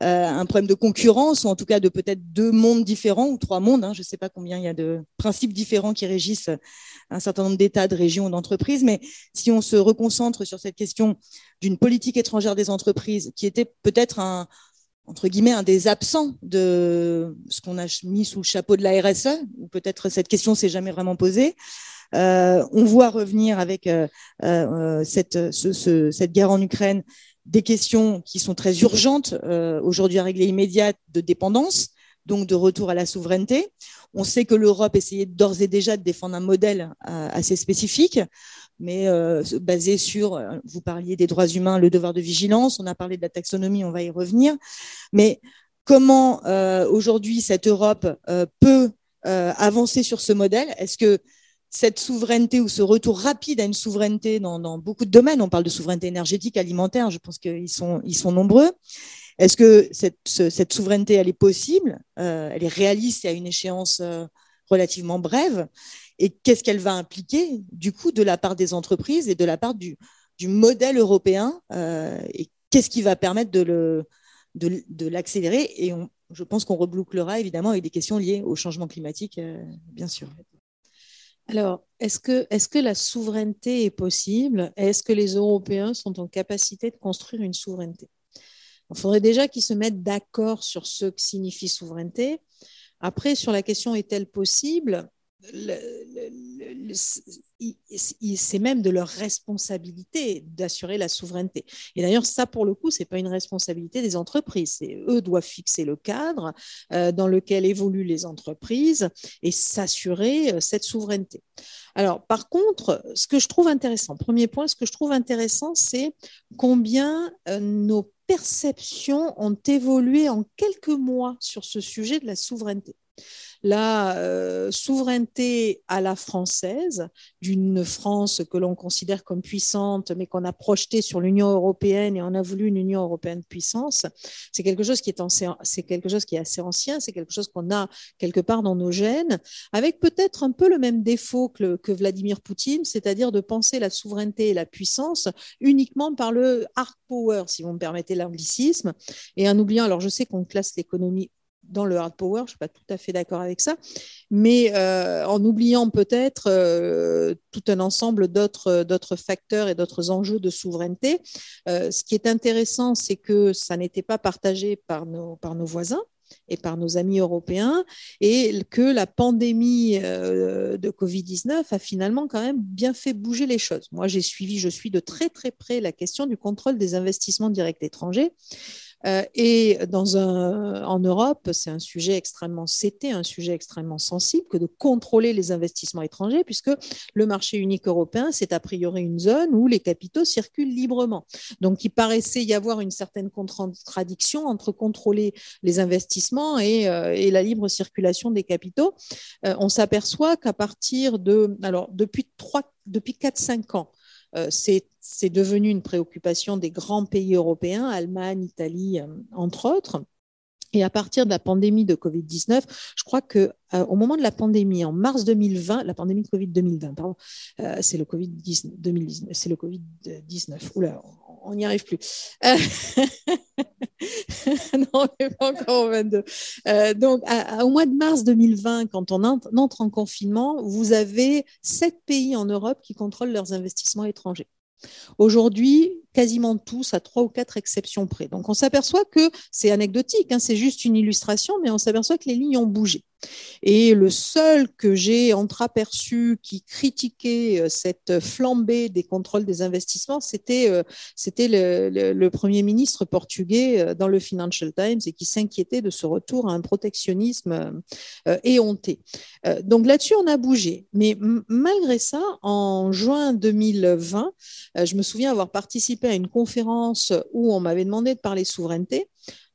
euh, un problème de concurrence, ou en tout cas de peut-être deux mondes différents, ou trois mondes, hein, je ne sais pas combien il y a de principes différents qui régissent un certain nombre d'États, de régions, d'entreprises, mais si on se reconcentre sur cette question d'une politique étrangère des entreprises, qui était peut-être un, entre guillemets, un des absents de ce qu'on a mis sous le chapeau de la RSE, ou peut-être cette question s'est jamais vraiment posée. Euh, on voit revenir avec euh, cette guerre en Ukraine des questions qui sont très urgentes aujourd'hui à régler immédiate de dépendance, donc de retour à la souveraineté. On sait que l'Europe essayait d'ores et déjà de défendre un modèle assez spécifique mais basé sur, vous parliez des droits humains, le devoir de vigilance, on a parlé de la taxonomie, on va y revenir, mais comment aujourd'hui cette Europe peut avancer sur ce modèle? Est-ce que cette souveraineté ou ce retour rapide à une souveraineté dans, beaucoup de domaines, on parle de souveraineté énergétique, alimentaire, je pense qu'ils sont, nombreux. Est-ce que cette, souveraineté, elle est possible? Euh, Elle est réaliste à une échéance euh, relativement brève Et qu'est-ce qu'elle va impliquer, du coup, de la part des entreprises et de la part du, modèle européen euh, Et qu'est-ce qui va permettre de, l'accélérer? Et je pense qu'on rebouclera évidemment avec des questions liées au changement climatique, bien sûr. Alors, est-ce que, la souveraineté est possible? Est-ce que les Européens sont en capacité de construire une souveraineté? Il faudrait déjà qu'ils se mettent d'accord sur ce que signifie souveraineté. Après, sur la question est-elle possible? C'est même de leur responsabilité d'assurer la souveraineté. Et d'ailleurs, ça, pour le coup, ce n'est pas une responsabilité des entreprises. Eux doivent fixer le cadre euh, dans lequel évoluent les entreprises et s'assurer euh, cette souveraineté. Alors, par contre, ce que je trouve intéressant, premier point, ce que je trouve intéressant, c'est combien euh, nos perceptions ont évolué en quelques mois sur ce sujet de la souveraineté la euh, souveraineté à la française, d'une France que l'on considère comme puissante, mais qu'on a projetée sur l'Union européenne et on a voulu une Union européenne puissance, c'est quelque chose qui est, c'est quelque chose qui est assez ancien, c'est quelque chose qu'on a quelque part dans nos gènes, avec peut-être un peu le même défaut que, que Vladimir Poutine, c'est-à-dire de penser la souveraineté et la puissance uniquement par le hard power, si vous me permettez l'anglicisme, et en oubliant, alors je sais qu'on classe l'économie dans le hard power, je ne suis pas tout à fait d'accord avec ça, mais euh, en oubliant peut-être euh, tout un ensemble d'autres facteurs et d'autres enjeux de souveraineté. Euh, ce qui est intéressant, c'est que ça n'était pas partagé par nos, par nos voisins et par nos amis européens, et que la pandémie de Covid-19 a finalement quand même bien fait bouger les choses. Moi, j'ai suivi, je suis de très très près la question du contrôle des investissements directs étrangers. Euh, et dans en Europe, c'est un sujet extrêmement, c'était un sujet extrêmement sensible que de contrôler les investissements étrangers, puisque le marché unique européen, c'est a priori une zone où les capitaux circulent librement. Donc, il paraissait y avoir une certaine contradiction entre contrôler les investissements et, euh, et la libre circulation des capitaux. Euh, on s'aperçoit qu'à partir de, alors depuis trois, depuis 4-5 ans, c'est devenu une préoccupation des grands pays européens, Allemagne, Italie, euh, entre autres. Et à partir de la pandémie de Covid-19, je crois que euh, au moment de la pandémie, en mars 2020, la pandémie de Covid 2020, pardon, c'est le Covid 2019, c'est le Covid 19. Oula, on n'y arrive plus. (laughs) non, on n'est pas encore au 22. Euh, donc, au mois de mars 2020, quand on entre en confinement, vous avez sept pays en Europe qui contrôlent leurs investissements étrangers. Aujourd'hui, quasiment tous, à trois ou quatre exceptions près. Donc, on s'aperçoit que c'est anecdotique, hein, c'est juste une illustration, mais on s'aperçoit que les lignes ont bougé. Et le seul que j'ai entreaperçu qui critiquait euh, cette flambée des contrôles des investissements, c'était euh, c'était le, le, Premier ministre portugais euh, dans le Financial Times et qui s'inquiétait de ce retour à un protectionnisme éhonté. Donc là-dessus, on a bougé. Mais malgré ça, en juin 2020, je me souviens avoir participé à une conférence où on m'avait demandé de parler souveraineté.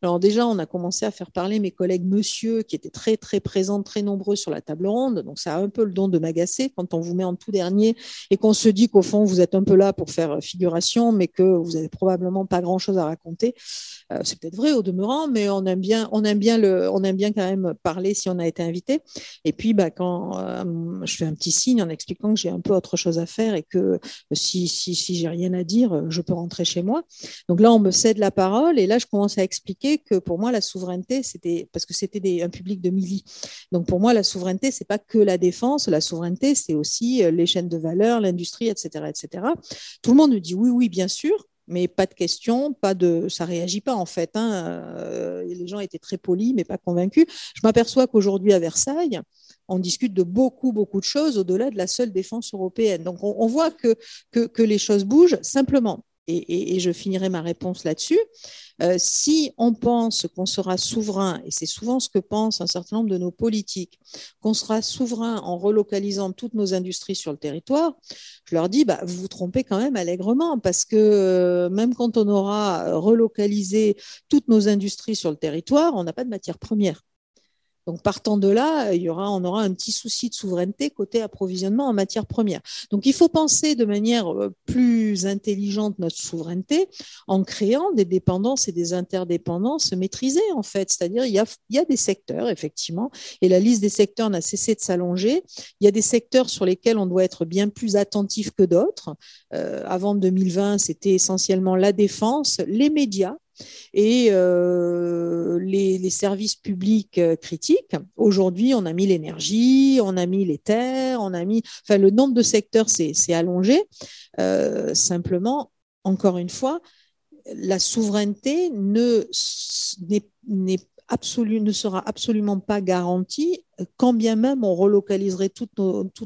Alors déjà, on a commencé à faire parler mes collègues monsieur qui étaient très très présents, très nombreux sur la table ronde. Donc ça a un peu le don de m'agacer quand on vous met en tout dernier et qu'on se dit qu'au fond vous êtes un peu là pour faire figuration, mais que vous n'avez probablement pas grand chose à raconter. Euh, c'est peut-être vrai au demeurant, mais on aime bien, on aime bien le, on aime bien quand même parler si on a été invité. Et puis bah, quand euh, je fais un petit signe en expliquant que j'ai un peu autre chose à faire et que si si si j'ai rien à dire, je peux rentrer chez moi. Donc là on me cède la parole et là je commence à expliquer que pour moi, la souveraineté, c'était parce que c'était un public de milli. Donc pour moi, la souveraineté, c'est pas que la défense. La souveraineté, c'est aussi euh, les chaînes de valeur, l'industrie, etc., etc. Tout le monde me dit oui, oui, bien sûr. mais pas de questions, pas de, ça réagit pas en fait. Hein. Euh, les gens étaient très polis, mais pas convaincus. Je m'aperçois qu'aujourd'hui à Versailles, on discute de beaucoup, beaucoup de choses au-delà de la seule défense européenne. Donc on, voit que, que, les choses bougent simplement. Et je finirai ma réponse là-dessus. Euh, si on pense qu'on sera souverain, et c'est souvent ce que pensent un certain nombre de nos politiques, qu'on sera souverain en relocalisant toutes nos industries sur le territoire, je leur dis, bah, vous vous trompez quand même allègrement, parce que euh, même quand on aura relocalisé toutes nos industries sur le territoire, on n'a pas de matière première. Donc, partant de là, il y aura, on aura un petit souci de souveraineté côté approvisionnement en matières premières. Donc, il faut penser de manière euh, plus intelligente notre souveraineté en créant des dépendances et des interdépendances maîtrisées, en fait. C'est-à-dire, il y a, il y a des secteurs, effectivement, et la liste des secteurs n'a cessé de s'allonger. Il y a des secteurs sur lesquels on doit être bien plus attentif que d'autres. Euh, avant 2020, c'était essentiellement la défense, les médias, et euh, les, services publics euh, critiques. Aujourd'hui, on a mis l'énergie, on a mis les terres, on a mis, enfin, le nombre de secteurs s'est allongé. Euh, simplement, encore une fois, la souveraineté ne sera absolument pas garantie quand bien même on relocaliserait toute,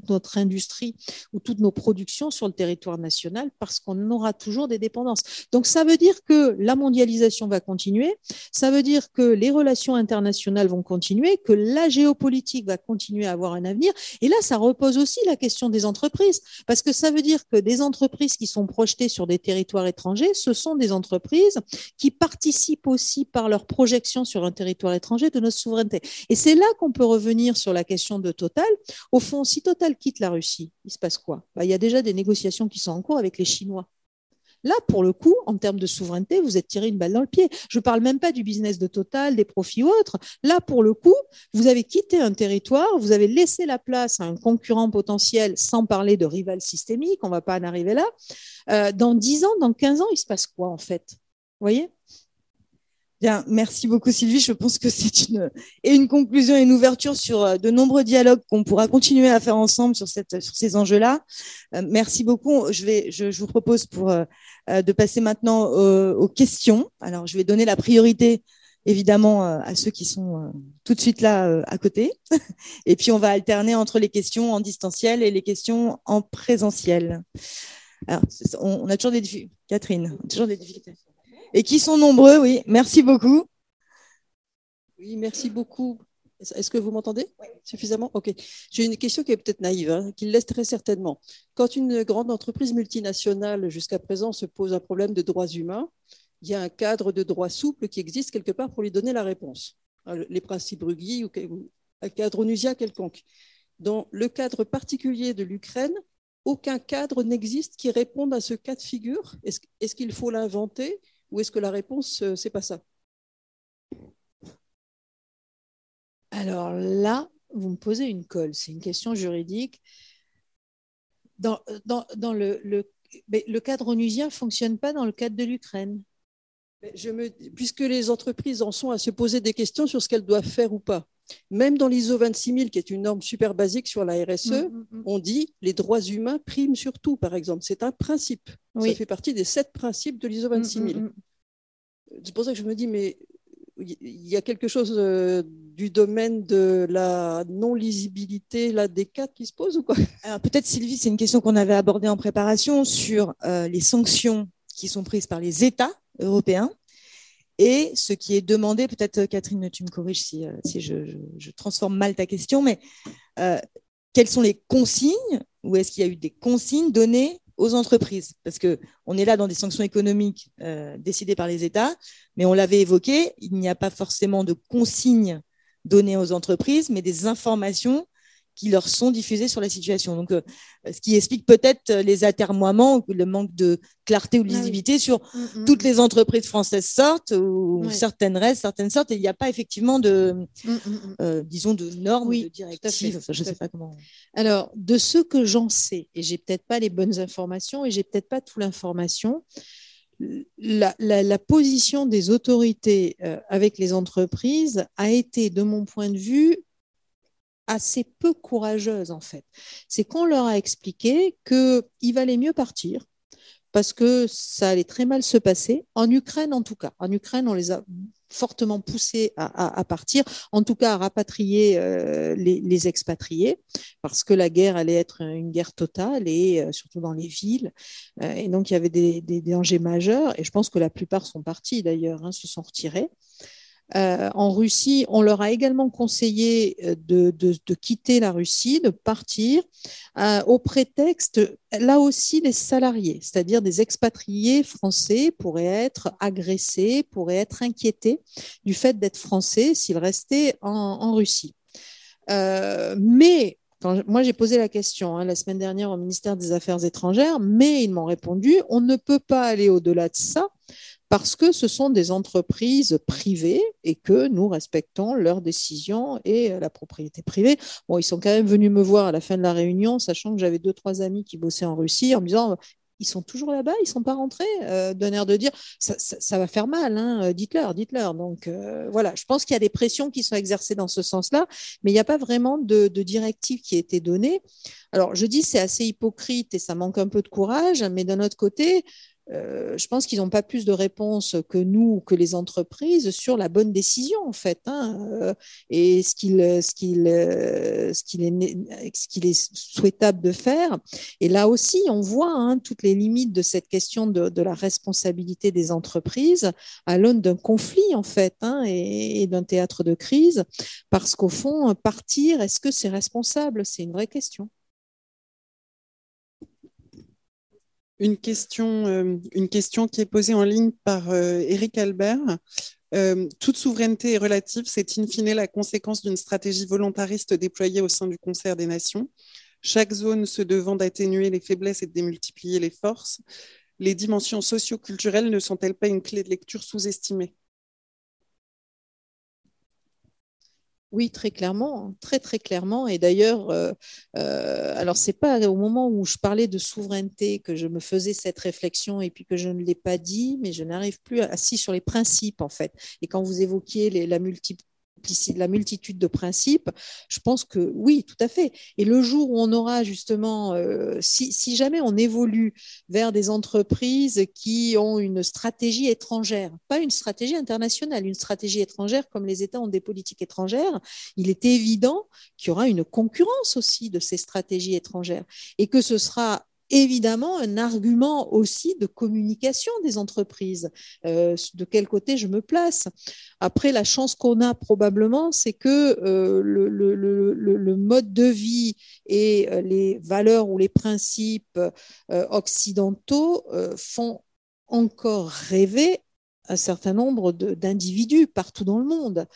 notre industrie ou toutes nos productions sur le territoire national parce qu'on aura toujours des dépendances. Donc ça veut dire que la mondialisation va continuer, ça veut dire que les relations internationales vont continuer, que la géopolitique va continuer à avoir un avenir. Et là, ça repose aussi la question des entreprises parce que ça veut dire que des entreprises qui sont projetées sur des territoires étrangers, ce sont des entreprises qui participent aussi par leur projection sur un territoire étranger de notre souveraineté. Et c'est là qu'on peut revenir sur la question de Total, au fond, si Total quitte la Russie, il se passe quoi? Bah, Il y a déjà des négociations qui sont en cours avec les Chinois. Là, pour le coup, en termes de souveraineté, vous êtes tiré une balle dans le pied. Je ne parle même pas du business de Total, des profits ou autres. Là, pour le coup, vous avez quitté un territoire, vous avez laissé la place à un concurrent potentiel, sans parler de rival systémique, on ne va pas en arriver là. Euh, dans 10 ans, dans 15 ans, il se passe quoi en fait? Vous voyez? Bien, merci beaucoup Sylvie. Je pense que c'est une et une conclusion et une ouverture sur euh, de nombreux dialogues qu'on pourra continuer à faire ensemble sur cette sur ces enjeux-là. Euh, merci beaucoup. Je vais je, je vous propose pour euh, de passer maintenant aux, questions. Alors, je vais donner la priorité évidemment à ceux qui sont tout de suite là à côté. (laughs) Et puis on va alterner entre les questions en distanciel et les questions en présentiel. Alors, on, a toujours des difficultés. Catherine, toujours des difficultés et qui sont nombreux, oui. Merci beaucoup. Oui, merci beaucoup. Est-ce que vous m'entendez? Suffisamment? Ok. J'ai une question qui est peut-être naïve, hein, qui laisse très certainement. Quand une grande entreprise multinationale, jusqu'à présent, se pose un problème de droits humains, il y a un cadre de droit souple qui existe quelque part pour lui donner la réponse. Hein, les principes Ruggie ou un cadre onusien quelconque. Dans le cadre particulier de l'Ukraine, aucun cadre n'existe qui réponde à ce cas de figure. Est-ce qu'il faut l'inventer? Ou est-ce que la réponse, euh, c'est pas ça? Alors là, vous me posez une colle. C'est une question juridique. Dans, dans, dans le, le, le, cadre onusien ne fonctionne pas dans le cadre de l'Ukraine. Je me, puisque les entreprises en sont à se poser des questions sur ce qu'elles doivent faire ou pas. Même dans l'ISO 26000, qui est une norme super basique sur la RSE, mm, mm, mm. on dit les droits humains priment sur tout, par exemple. C'est un principe. Ça fait partie des sept principes de l'ISO 26000. C'est pour ça que je me dis, mais il y a quelque chose euh, du domaine de la non-lisibilité là, des cas qui se pose ou quoi? Alors peut-être Sylvie, c'est une question qu'on avait abordée en préparation sur euh, les sanctions qui sont prises par les États européens et ce qui est demandé, peut-être Catherine, tu me corriges si, euh, je, transforme mal ta question, mais euh, quelles sont les consignes ou est-ce qu'il y a eu des consignes données aux entreprises? Parce qu'on est là dans des sanctions économiques euh, décidées par les États, mais on l'avait évoqué, il n'y a pas forcément de consignes données aux entreprises, mais des informations qui leur sont diffusées sur la situation. Donc, euh, ce qui explique peut-être euh, les atermoiements, le manque de clarté ou de ah lisibilité sur mm, mm, toutes mm. les entreprises françaises sortent ou certaines restent, certaines sortent. Et il n'y a pas effectivement de, euh, disons, de normes, oui, de directives. je ne sais pas comment. Alors, de ce que j'en sais, et j'ai peut-être pas les bonnes informations et j'ai peut-être pas toute l'information. La, la, position des autorités avec les entreprises a été, de mon point de vue, assez peu courageuse en fait. C'est qu'on leur a expliqué qu'il valait mieux partir, parce que ça allait très mal se passer, en Ukraine en tout cas. En Ukraine, on les a fortement poussés à, partir, en tout cas à rapatrier euh, les, expatriés, parce que la guerre allait être une guerre totale, et euh, surtout dans les villes. Euh, et donc, il y avait des, dangers majeurs, et je pense que la plupart sont partis d'ailleurs, hein, se sont retirés. Euh, en Russie, on leur a également conseillé euh, de, quitter la Russie, de partir, euh, au prétexte, là aussi, des salariés, c'est-à-dire des expatriés français pourraient être agressés, pourraient être inquiétés du fait d'être français s'ils restaient en, Russie. mais moi, j'ai posé la question hein, la semaine dernière au ministère des Affaires étrangères, mais ils m'ont répondu, on ne peut pas aller au-delà de ça parce que ce sont des entreprises privées et que nous respectons leurs décisions et la propriété privée. Bon, ils sont quand même venus me voir à la fin de la réunion, sachant que j'avais deux, trois amis qui bossaient en Russie, en me disant ils sont toujours là-bas, ils ne sont pas rentrés, euh, d'un air de dire ça, va faire mal, hein, euh, dites-leur, dites-leur. Donc euh, voilà, je pense qu'il y a des pressions qui sont exercées dans ce sens-là, mais il n'y a pas vraiment de, de directive qui a été donnée. Alors je dis c'est assez hypocrite et ça manque un peu de courage, mais d'un autre côté, euh, je pense qu'ils n'ont pas plus de réponses que nous, que les entreprises, sur la bonne décision, en fait, et ce qu'il est, souhaitable de faire. Et là aussi, on voit hein, toutes les limites de cette question de, la responsabilité des entreprises à l'aune d'un conflit, en fait, hein, et d'un théâtre de crise, parce qu'au fond, partir, est-ce que c'est responsable? C'est une vraie question. Une question, euh, une question qui est posée en ligne par Eric euh, Albert. Euh, toute souveraineté est relative, c'est in fine la conséquence d'une stratégie volontariste déployée au sein du concert des nations. Chaque zone se devant d'atténuer les faiblesses et de démultiplier les forces. Les dimensions socio-culturelles ne sont-elles pas une clé de lecture sous-estimée? Oui, très clairement, très très clairement. Et d'ailleurs, euh, euh, alors c'est pas au moment où je parlais de souveraineté que je me faisais cette réflexion et puis que je ne l'ai pas dit, mais je n'arrive plus assis sur les principes en fait. Et quand vous évoquiez la multiple la multitude de principes, je pense que oui, tout à fait. Et le jour où on aura justement, euh, si, si, jamais on évolue vers des entreprises qui ont une stratégie étrangère, pas une stratégie internationale, une stratégie étrangère comme les États ont des politiques étrangères, il est évident qu'il y aura une concurrence aussi de ces stratégies étrangères et que ce sera évidemment un argument aussi de communication des entreprises. Euh, de quel côté je me place? Après, la chance qu'on a probablement, c'est que euh, le, mode de vie et euh, les valeurs ou les principes occidentaux font encore rêver un certain nombre d'individus partout dans le monde.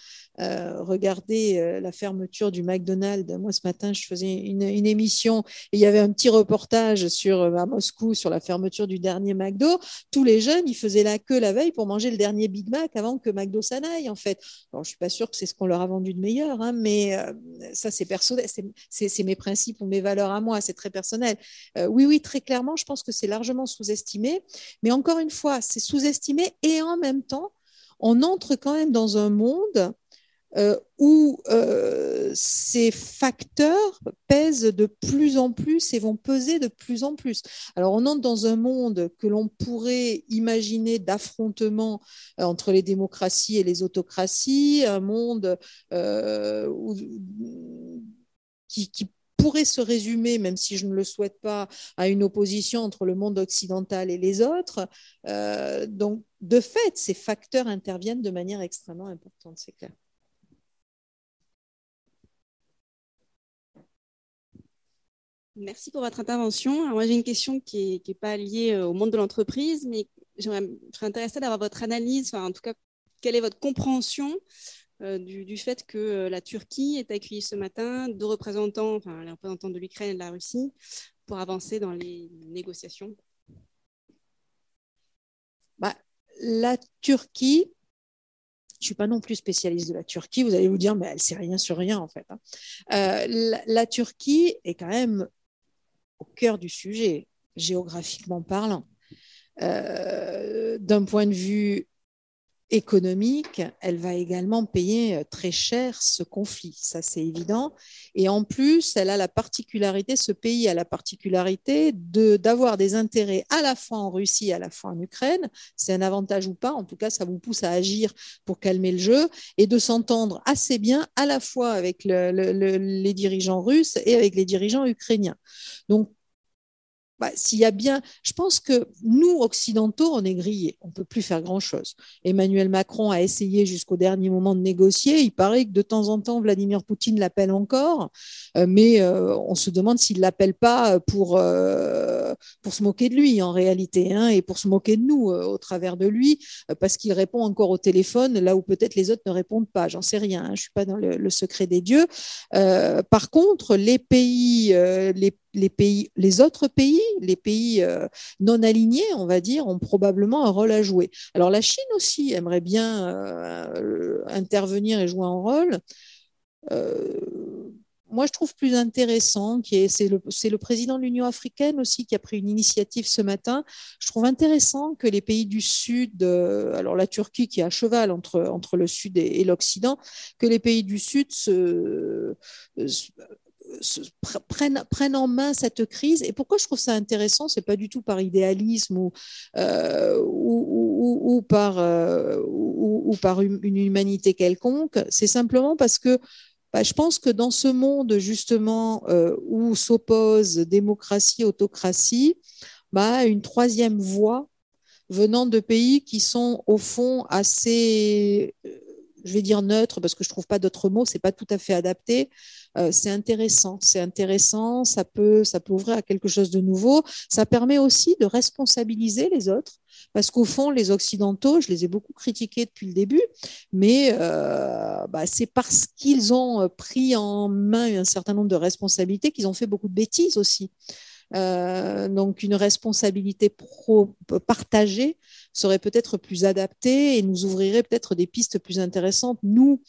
Euh, regardez euh, la fermeture du McDonald's. Moi, ce matin, je faisais une, émission et il y avait un petit reportage sur, euh, à Moscou sur la fermeture du dernier McDo. Tous les jeunes, ils faisaient la queue la veille pour manger le dernier Big Mac avant que McDo s'en aille, en fait. Alors, je suis pas sûre que c'est ce qu'on leur a vendu de meilleur, hein, mais ça, c'est personnel. C'est mes principes ou mes valeurs à moi. C'est très personnel. oui, oui, très clairement, je pense que c'est largement sous-estimé. Mais encore une fois, c'est sous-estimé et en temps, on entre quand même dans un monde euh, où euh, ces facteurs pèsent de plus en plus et vont peser de plus en plus. Alors on entre dans un monde que l'on pourrait imaginer d'affrontement euh, entre les démocraties et les autocraties, un monde qui, qui pourrait se résumer, même si je ne le souhaite pas, à une opposition entre le monde occidental et les autres. Euh, donc, de fait, ces facteurs interviennent de manière extrêmement importante, c'est clair. Merci pour votre intervention. moi, j'ai une question qui n'est pas liée euh, au monde de l'entreprise, mais je serais intéressée d'avoir votre analyse, en tout cas, quelle est votre compréhension euh, du, fait que euh, la Turquie est accueillie ce matin deux représentants, enfin les représentants de l'Ukraine et de la Russie, pour avancer dans les négociations bah, La Turquie, je ne suis pas non plus spécialiste de la Turquie, vous allez vous dire, mais elle ne sait rien sur rien en fait. Hein. Euh, la, Turquie est quand même au cœur du sujet, géographiquement parlant. D'un point de vue économique, elle va également payer euh, très cher ce conflit, ça c'est évident. Et en plus, elle a la particularité, ce pays a la particularité d'avoir des intérêts à la fois en Russie, à la fois en Ukraine. C'est un avantage ou pas, en tout cas, ça vous pousse à agir pour calmer le jeu et de s'entendre assez bien à la fois avec les dirigeants russes et avec les dirigeants ukrainiens. Donc bah, s'il y a bien, je pense que nous, occidentaux, on est grillés. On ne peut plus faire grand-chose. Emmanuel Macron a essayé jusqu'au dernier moment de négocier. Il paraît que de temps en temps, Vladimir Poutine l'appelle encore, euh, mais euh, on se demande s'il ne l'appelle pas pour, euh, pour se moquer de lui en réalité, hein, et pour se moquer de nous au travers de lui, parce qu'il répond encore au téléphone là où peut-être les autres ne répondent pas. J'en sais rien. Hein. je ne suis pas dans le, le secret des dieux. par contre, les pays, les les pays, les autres pays, les pays euh, non alignés, on va dire, ont probablement un rôle à jouer. Alors la Chine aussi aimerait bien euh, intervenir et jouer un rôle. Euh, moi, je trouve plus intéressant, c'est le, président de l'Union africaine aussi qui a pris une initiative ce matin. Je trouve intéressant que les pays du Sud, alors la Turquie qui est à cheval entre, entre le Sud et, et l'Occident, que les pays du Sud se, prennent, prennent, en main cette crise. Et pourquoi je trouve ça intéressant C'est pas du tout par idéalisme ou, euh, ou, par, euh, ou, par une humanité quelconque. C'est simplement parce que bah, je pense que dans ce monde justement euh, où s'oppose démocratie, autocratie, bah, une troisième voie venant de pays qui sont au fond assez je vais dire neutre parce que je trouve pas d'autres mots, c'est pas tout à fait adapté. Euh, c'est intéressant, c'est intéressant, ça peut, ça peut ouvrir à quelque chose de nouveau. Ça permet aussi de responsabiliser les autres parce qu'au fond, les Occidentaux, je les ai beaucoup critiqués depuis le début, mais euh, bah, c'est parce qu'ils ont pris en main un certain nombre de responsabilités qu'ils ont fait beaucoup de bêtises aussi. Euh, donc une responsabilité partagée serait peut-être plus adaptée et nous ouvrirait peut-être des pistes plus intéressantes, nous,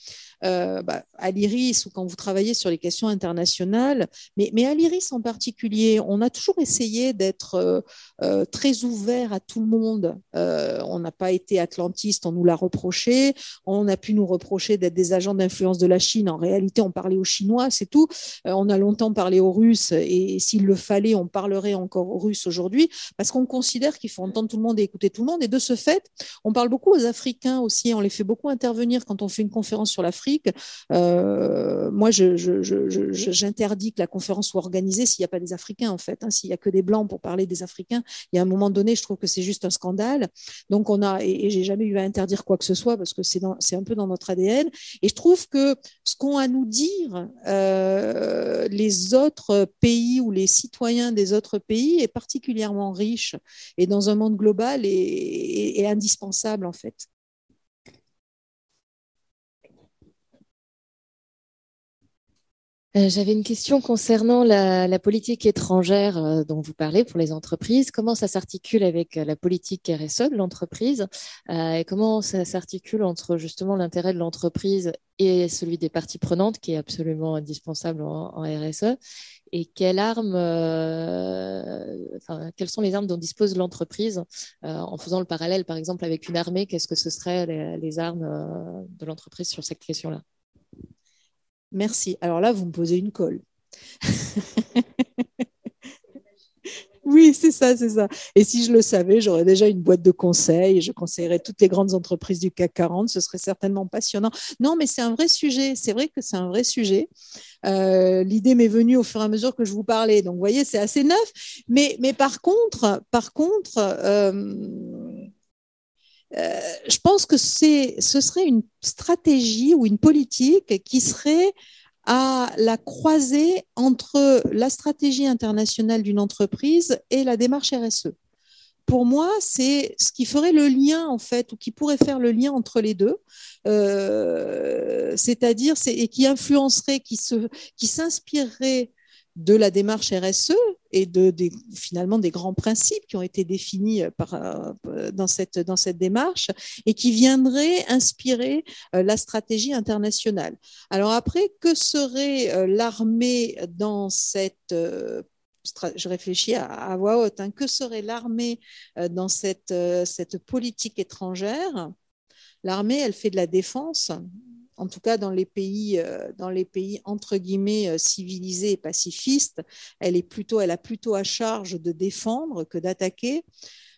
euh, bah, à l'IRIS ou quand vous travaillez sur les questions internationales, mais, mais à l'IRIS en particulier, on a toujours essayé d'être euh, très ouvert à tout le monde. on n'a pas été atlantiste, on nous l'a reproché. On a pu nous reprocher d'être des agents d'influence de la Chine. En réalité, on parlait aux Chinois, c'est tout. on a longtemps parlé aux Russes et, s'il le fallait, on parlerait encore aux Russes aujourd'hui parce qu'on considère qu'il faut entendre tout le monde et écouter tout le monde. Et de ce fait, on parle beaucoup aux Africains aussi. On les fait beaucoup intervenir quand on fait une conférence sur l'Afrique euh, moi, j'interdis que la conférence soit organisée s'il n'y a pas des Africains, en fait. Hein. s'il n'y a que des Blancs pour parler des Africains, il y a un moment donné, je trouve que c'est juste un scandale. Donc, on a, et, j'ai jamais eu à interdire quoi que ce soit parce que c'est un peu dans notre ADN. Et je trouve que ce qu'ont à nous dire euh, les autres pays ou les citoyens des autres pays est particulièrement riche et dans un monde global est indispensable, en fait. Euh, j'avais une question concernant la, politique étrangère euh, dont vous parlez pour les entreprises. Comment ça s'articule avec euh, la politique RSE de l'entreprise et comment ça s'articule entre justement l'intérêt de l'entreprise et celui des parties prenantes, qui est absolument indispensable en, RSE Et quelles armes, enfin, quelles sont les armes dont dispose l'entreprise en faisant le parallèle, par exemple, avec une armée Qu'est-ce que ce seraient les armes de l'entreprise sur cette question-là? Merci. Alors là, vous me posez une colle. (laughs) oui, c'est ça, c'est ça. Et si je le savais, j'aurais déjà une boîte de conseils. Je conseillerais toutes les grandes entreprises du CAC 40. Ce serait certainement passionnant. Non, mais c'est un vrai sujet. C'est vrai que c'est un vrai sujet. Euh, l'idée m'est venue au fur et à mesure que je vous parlais. Donc, vous voyez, c'est assez neuf. Mais, par contre, par contre, euh, euh, je pense que ce serait une stratégie ou une politique qui serait à la croisée entre la stratégie internationale d'une entreprise et la démarche RSE. Pour moi, c'est ce qui ferait le lien, en fait, ou qui pourrait faire le lien entre les deux, euh, c'est-à-dire, et qui influencerait, qui s'inspirerait de la démarche RSE et de, finalement des grands principes qui ont été définis euh, euh, dans, cette, dans cette démarche et qui viendraient inspirer euh, la stratégie internationale. Alors après, que serait l'armée dans cette je réfléchis à, voix haute, hein, que serait l'armée dans cette, cette politique étrangère? L'armée, elle fait de la défense, en tout cas dans les pays, dans les pays entre guillemets civilisés et pacifistes, elle est plutôt, elle a plutôt à charge de défendre que d'attaquer.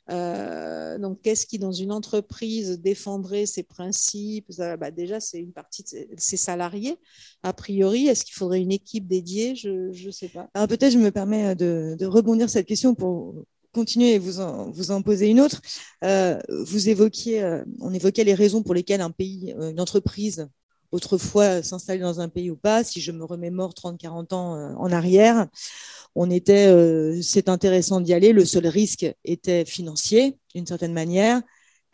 Euh, donc, qu'est-ce qui, dans une entreprise, défendrait ses principes? Bah, Déjà, c'est une partie de ses salariés. A priori, est-ce qu'il faudrait une équipe dédiée? Je ne sais pas. Alors, peut-être, je me permets de, de rebondir cette question pour continuer et vous en, vous en poser une autre. Euh, vous évoquiez, euh, on évoquait les raisons pour lesquelles un pays, une entreprise autrefois s'installer dans un pays ou pas. Si je me remémore 30-40 ans en arrière, on était, euh, c'est intéressant d'y aller. Le seul risque était financier, d'une certaine manière.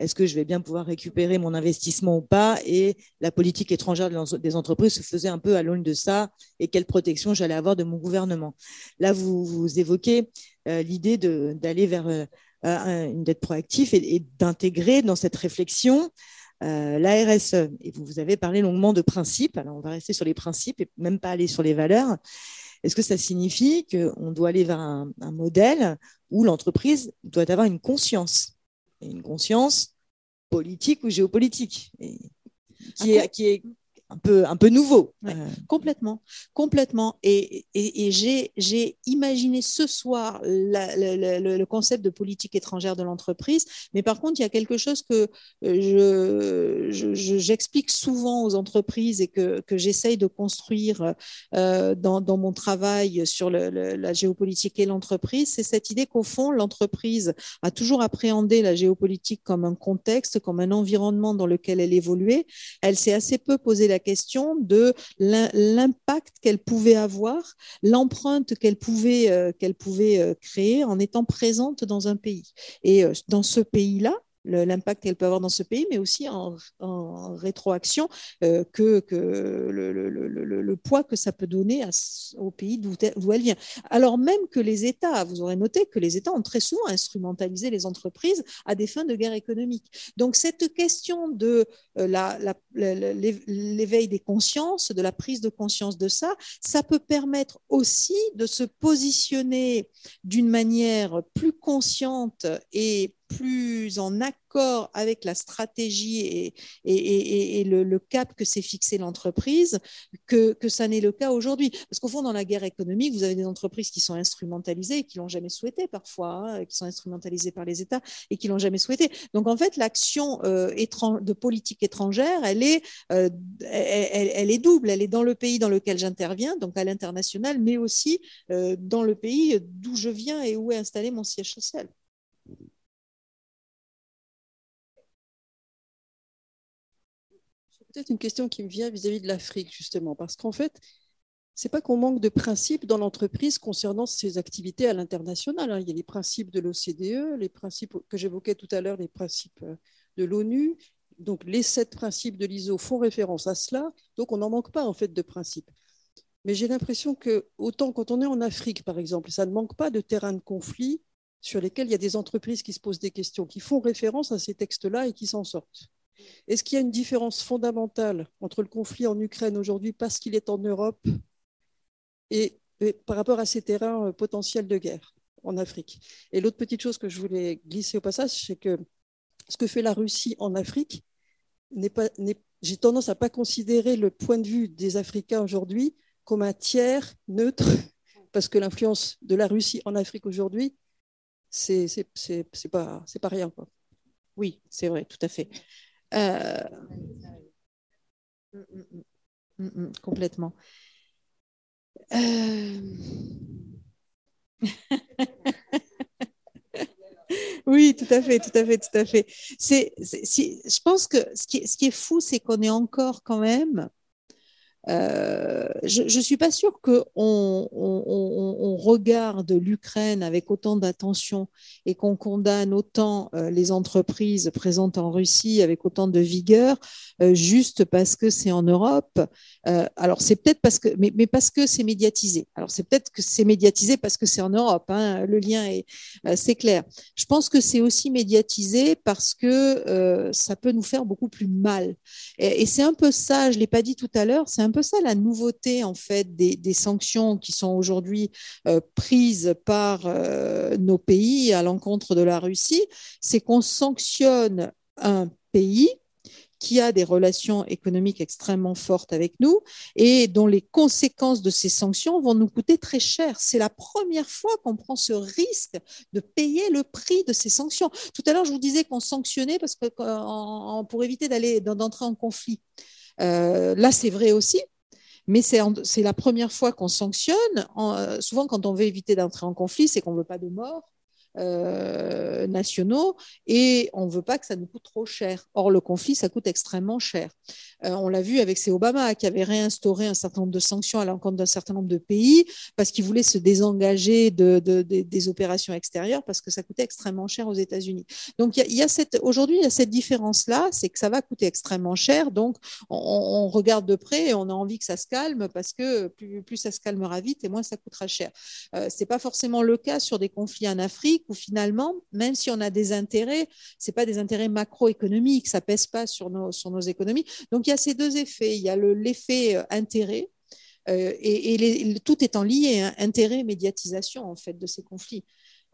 Est-ce que je vais bien pouvoir récupérer mon investissement ou pas? Et la politique étrangère des entreprises se faisait un peu à l'aune de ça et quelle protection j'allais avoir de mon gouvernement? Là, vous, évoquez euh, l'idée d'aller vers euh, une dette proactive et, d'intégrer dans cette réflexion la RSE. Et vous, vous avez parlé longuement de principes. Alors, on va rester sur les principes et même pas aller sur les valeurs. Est-ce que ça signifie qu'on doit aller vers un, modèle où l'entreprise doit avoir une conscience, une conscience politique ou géopolitique, qui, est, qui est un peu, un peu nouveau. Euh. Complètement, complètement. Et, et, j'ai imaginé ce soir le concept de politique étrangère de l'entreprise, mais par contre, il y a quelque chose que euh, j'explique je, souvent aux entreprises et que, que j'essaye de construire euh, dans, dans, mon travail sur la géopolitique et l'entreprise, c'est cette idée qu'au fond, l'entreprise a toujours appréhendé la géopolitique comme un contexte, comme un environnement dans lequel elle évoluait. Elle s'est assez peu posé la question de l'impact qu'elle pouvait avoir, l'empreinte qu'elle pouvait, euh, qu'elle pouvait euh, créer en étant présente dans un pays. Et euh, dans ce pays-là, l'impact qu'elle peut avoir dans ce pays, mais aussi en, rétroaction euh, que, que le, le, le, poids que ça peut donner au pays d'où elle vient. Alors même que les États, vous aurez noté que les États ont très souvent instrumentalisé les entreprises à des fins de guerre économique. Donc cette question de euh, l'éveil des consciences, de la prise de conscience de ça, ça peut permettre aussi de se positionner d'une manière plus consciente et plus en accord avec la stratégie et, le, cap que s'est fixé l'entreprise que, que ça n'est le cas aujourd'hui. Parce qu'au fond, dans la guerre économique, vous avez des entreprises qui sont instrumentalisées et qui l'ont jamais souhaité parfois, hein, qui sont instrumentalisées par les États et qui l'ont jamais souhaité. Donc en fait, l'action euh, de politique étrangère, elle est, euh, elle, est double. Elle est dans le pays dans lequel j'interviens, donc à l'international, mais aussi euh, dans le pays d'où je viens et où est installé mon siège social. Peut-être une question qui me vient vis-à-vis de l'Afrique, justement, parce qu'en fait, c'est pas qu'on manque de principes dans l'entreprise concernant ses activités à l'international. Hein. Il y a les principes de l'OCDE, les principes que j'évoquais tout à l'heure, les principes euh, de l'ONU. Donc, les sept principes de l'ISO font référence à cela. Donc, on n'en manque pas, en fait, de principes. Mais j'ai l'impression que, autant quand on est en Afrique, par exemple, ça ne manque pas de terrain de conflit sur lesquels il y a des entreprises qui se posent des questions, qui font référence à ces textes-là et qui s'en sortent. Est-ce qu'il y a une différence fondamentale entre le conflit en Ukraine aujourd'hui parce qu'il est en Europe et, par rapport à ces terrains euh, potentiels de guerre en Afrique? Et l'autre petite chose que je voulais glisser au passage, c'est que ce que fait la Russie en Afrique j'ai tendance à pas considérer le point de vue des Africains aujourd'hui comme un tiers neutre, (laughs) parce que l'influence de la Russie en Afrique aujourd'hui, c'est pas pas rien. Oui, c'est vrai, tout à fait. Euh, mm, mm, mm, complètement. Euh, (laughs) oui, tout à fait, tout à fait, tout à fait. C'est, je pense que ce qui, ce qui est fou, c'est qu'on est encore quand même euh, je ne suis pas sûre qu'on on, regarde l'Ukraine avec autant d'attention et qu'on condamne autant euh, les entreprises présentes en Russie avec autant de vigueur, euh, juste parce que c'est en Europe. alors c'est peut-être parce que, mais parce que c'est médiatisé. Alors c'est peut-être que c'est médiatisé parce que c'est en Europe. Hein, le lien est, c'est clair. Je pense que c'est aussi médiatisé parce que ça peut nous faire beaucoup plus mal. Et, et c'est un peu ça. Je l'ai pas dit tout à l'heure. C'est un peu ça la nouveauté en fait des, sanctions qui sont aujourd'hui euh, prises par euh, nos pays à l'encontre de la Russie, c'est qu'on sanctionne un pays qui a des relations économiques extrêmement fortes avec nous et dont les conséquences de ces sanctions vont nous coûter très cher. C'est la première fois qu'on prend ce risque de payer le prix de ces sanctions. Tout à l'heure, je vous disais qu'on sanctionnait parce que, pour éviter d'aller d'entrer en conflit. Euh, là, c'est vrai aussi, mais c'est la première fois qu'on sanctionne. souvent, quand on veut éviter d'entrer en conflit, c'est qu'on ne veut pas de mort. Euh, nationaux et on ne veut pas que ça nous coûte trop cher. Or, le conflit, ça coûte extrêmement cher. Euh, on l'a vu avec ces Obama qui avait réinstauré un certain nombre de sanctions à l'encontre d'un certain nombre de pays parce qu'il voulait se désengager de, des opérations extérieures parce que ça coûtait extrêmement cher aux États-Unis. Donc, a, aujourd'hui, il y a cette différence-là, c'est que ça va coûter extrêmement cher. Donc, on, regarde de près et on a envie que ça se calme parce que plus, plus ça se calmera vite et moins ça coûtera cher. Euh, c'est pas forcément le cas sur des conflits en Afrique où finalement, même si on a des intérêts, c'est pas des intérêts macroéconomiques, ça pèse pas sur nos, sur nos économies. Donc il y a ces deux effets. Il y a l'effet euh, intérêt euh, et, tout étant lié, hein, intérêt médiatisation en fait de ces conflits.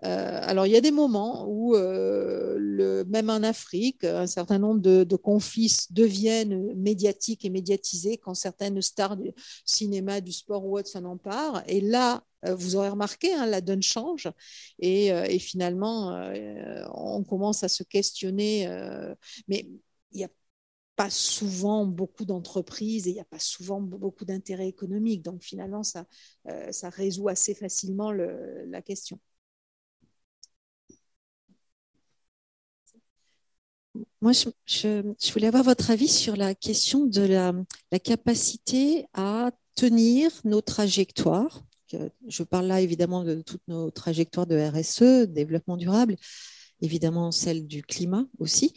Euh, alors, il y a des moments où, le, même en Afrique, un certain nombre de, conflits deviennent médiatiques et médiatisés quand certaines stars du cinéma, du sport ou autre s'en emparent. Et là, euh, vous aurez remarqué, hein, la donne change et, euh, finalement, euh, on commence à se questionner. mais il n'y a pas souvent beaucoup d'entreprises et il n'y a pas souvent beaucoup d'intérêts économiques. Donc finalement, ça résout assez facilement la question. Moi, je, voulais avoir votre avis sur la question de la, capacité à tenir nos trajectoires. Je parle là évidemment de toutes nos trajectoires de RSE, développement durable, évidemment celle du climat aussi,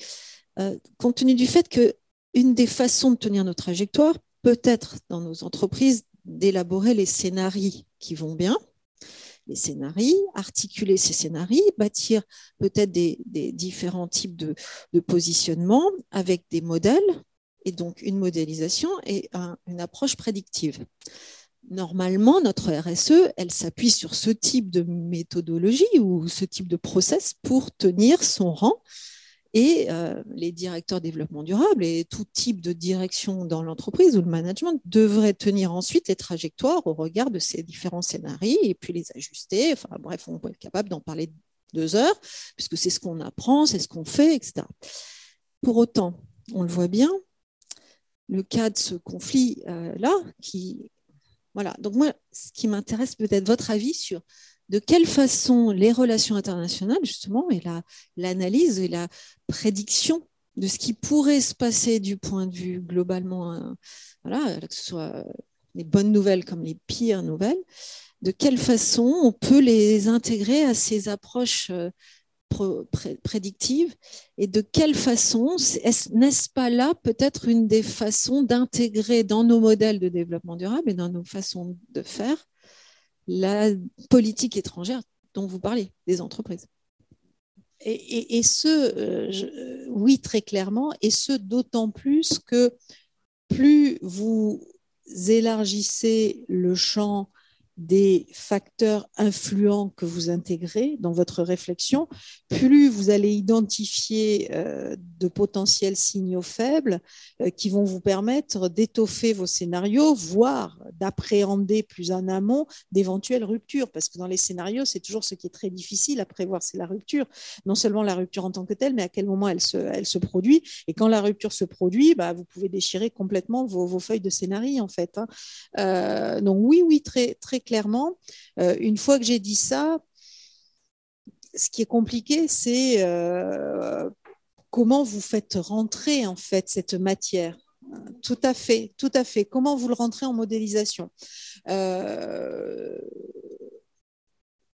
euh, compte tenu du fait que une des façons de tenir nos trajectoires peut être dans nos entreprises d'élaborer les scénarios qui vont bien, les scénarios, articuler ces scénarios, bâtir peut-être des, différents types de, de positionnement avec des modèles et donc une modélisation et une approche prédictive normalement, notre RSE, elle s'appuie sur ce type de méthodologie ou ce type de process pour tenir son rang. Et euh, les directeurs développement durable et tout type de direction dans l'entreprise ou le management devraient tenir ensuite les trajectoires au regard de ces différents scénarios et puis les ajuster. Enfin bref, on peut être capable d'en parler deux heures, puisque c'est ce qu'on apprend, c'est ce qu'on fait, etc. Pour autant, on le voit bien, le cas de ce conflit-là, euh, qui voilà. Donc moi, ce qui m'intéresse peut-être votre avis sur de quelle façon les relations internationales, justement, et l'analyse et la prédiction de ce qui pourrait se passer du point de vue globalement, hein, que ce soit les bonnes nouvelles comme les pires nouvelles, de quelle façon on peut les intégrer à ces approches euh, prédictive et de quelle façon n'est-ce pas là peut-être une des façons d'intégrer dans nos modèles de développement durable et dans nos façons de faire la politique étrangère dont vous parlez, des entreprises. Et, ce, euh, oui, très clairement, et ce d'autant plus que plus vous élargissez le champ des facteurs influents que vous intégrez dans votre réflexion, plus vous allez identifier euh, de potentiels signaux faibles euh, qui vont vous permettre d'étoffer vos scénarios, voire d'appréhender plus en amont d'éventuelles ruptures. Parce que dans les scénarios, c'est toujours ce qui est très difficile à prévoir, c'est la rupture. Non seulement la rupture en tant que telle, mais à quel moment elle se, produit. Et quand la rupture se produit, bah, vous pouvez déchirer complètement vos, feuilles de scénario, en fait. Hein. Euh, donc oui, oui, très, très clairement, euh, une fois que j'ai dit ça, ce qui est compliqué, c'est euh, comment vous faites rentrer en fait cette matière. Tout à fait, tout à fait. Comment vous le rentrez en modélisation euh,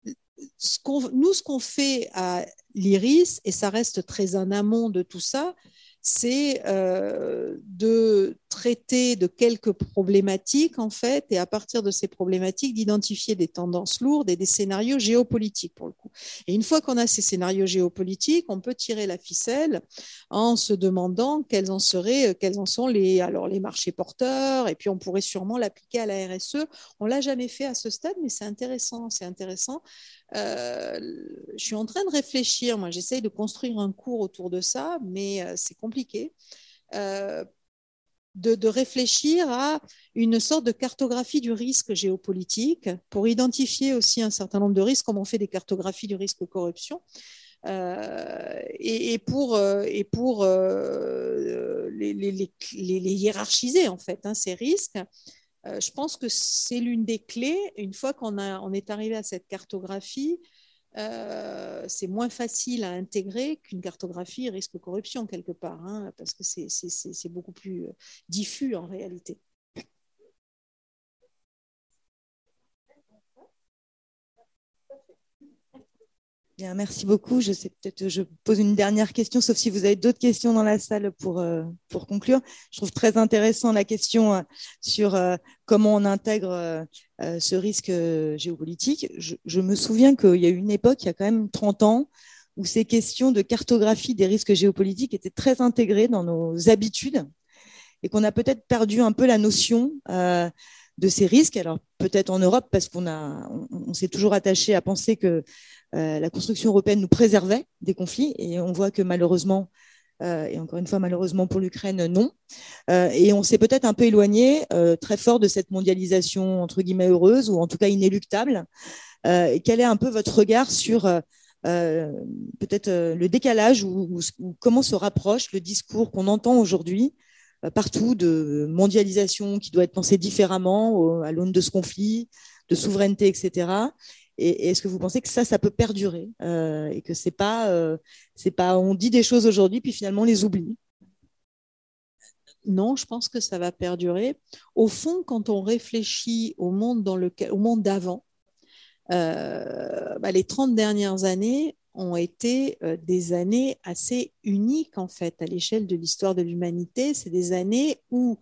Nous, ce qu'on fait à l'IRIS, et ça reste très en amont de tout ça, c'est euh, de traiter de quelques problématiques en fait, et à partir de ces problématiques, d'identifier des tendances lourdes et des scénarios géopolitiques pour le coup. Et une fois qu'on a ces scénarios géopolitiques, on peut tirer la ficelle en se demandant quels en seraient, quels en sont les, alors les marchés porteurs, et puis on pourrait sûrement l'appliquer à la RSE. On l'a jamais fait à ce stade, mais c'est intéressant, c'est intéressant euh, je suis en train de réfléchir. Moi, j'essaye de construire un cours autour de ça, mais euh, c'est compliqué. de, réfléchir à une sorte de cartographie du risque géopolitique pour identifier aussi un certain nombre de risques, comme on fait des cartographies du risque corruption. et, pour, les, hiérarchiser, en fait, hein, ces risques. Je pense que c'est l'une des clés, une fois qu'on on est arrivé à cette cartographie, euh, c'est moins facile à intégrer qu'une cartographie risque corruption quelque part, hein, parce que c'est beaucoup plus euh, diffus en réalité. Merci beaucoup. Je sais peut-être, je pose une dernière question, sauf si vous avez d'autres questions dans la salle pour, euh, pour conclure. Je trouve très intéressant la question euh, sur euh, comment on intègre ce risque géopolitique. Je, me souviens qu'il y a eu une époque, il y a quand même 30 ans, où ces questions de cartographie des risques géopolitiques étaient très intégrées dans nos habitudes et qu'on a peut-être perdu un peu la notion de ces risques. Alors peut-être en Europe, parce qu'on on s'est toujours attaché à penser que euh, la construction européenne nous préservait des conflits et on voit que malheureusement, euh, et encore une fois malheureusement pour l'Ukraine, non. Euh, et on s'est peut-être un peu éloigné très fort de cette mondialisation entre guillemets heureuse ou en tout cas inéluctable. quel est un peu votre regard sur peut-être le décalage ou, comment se rapproche le discours qu'on entend aujourd'hui partout de mondialisation qui doit être pensée différemment à l'aune de ce conflit, de souveraineté, etc. Est-ce que vous pensez que ça, ça peut perdurer euh, et que c'est pas, euh, c'est pas, on dit des choses aujourd'hui puis finalement on les oublie? Non, je pense que ça va perdurer. Au fond, quand on réfléchit au monde dans lequel, au monde d'avant, euh, bah, les 30 dernières années ont été des années assez uniques en fait à l'échelle de l'histoire de l'humanité. C'est des années où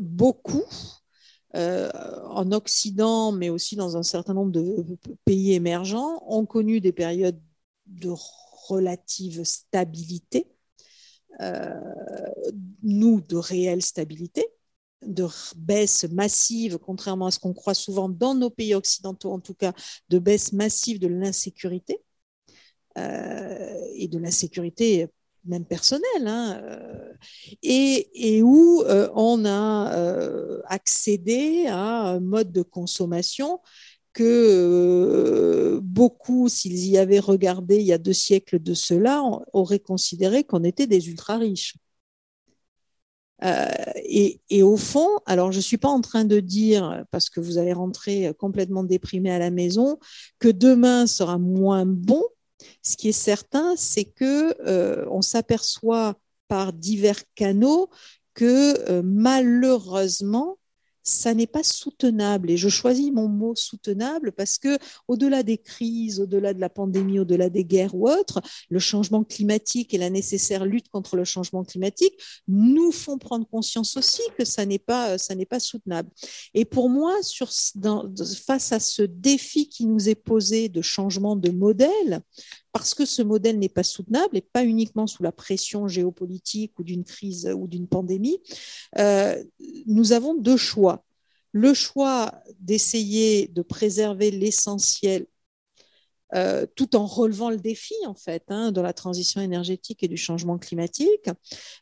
beaucoup euh, en Occident, mais aussi dans un certain nombre de pays émergents, ont connu des périodes de relative stabilité, euh, nous de réelle stabilité, de baisse massive, contrairement à ce qu'on croit souvent dans nos pays occidentaux, en tout cas, de baisse massive de l'insécurité euh, et de l'insécurité même personnel, hein, euh, et, où euh, on a euh, accédé à un mode de consommation que beaucoup, s'ils y avaient regardé il y a deux siècles de cela, auraient considéré qu'on était des ultra riches. et, et, au fond, alors je ne suis pas en train de dire, parce que vous allez rentrer complètement déprimé à la maison, que demain sera moins bon, ce qui est certain, c'est que euh, on s'aperçoit par divers canaux que euh, malheureusement, ça n'est pas soutenable. Et je choisis mon mot soutenable parce que, au-delà des crises, au-delà de la pandémie, au-delà des guerres ou autres, le changement climatique et la nécessaire lutte contre le changement climatique nous font prendre conscience aussi que ça n'est pas, pas soutenable. Et pour moi, face à ce défi qui nous est posé de changement de modèle, parce que ce modèle n'est pas soutenable et pas uniquement sous la pression géopolitique ou d'une crise ou d'une pandémie, euh, nous avons deux choix. Le choix d'essayer de préserver l'essentiel euh, tout en relevant le défi en fait hein, de la transition énergétique et du changement climatique.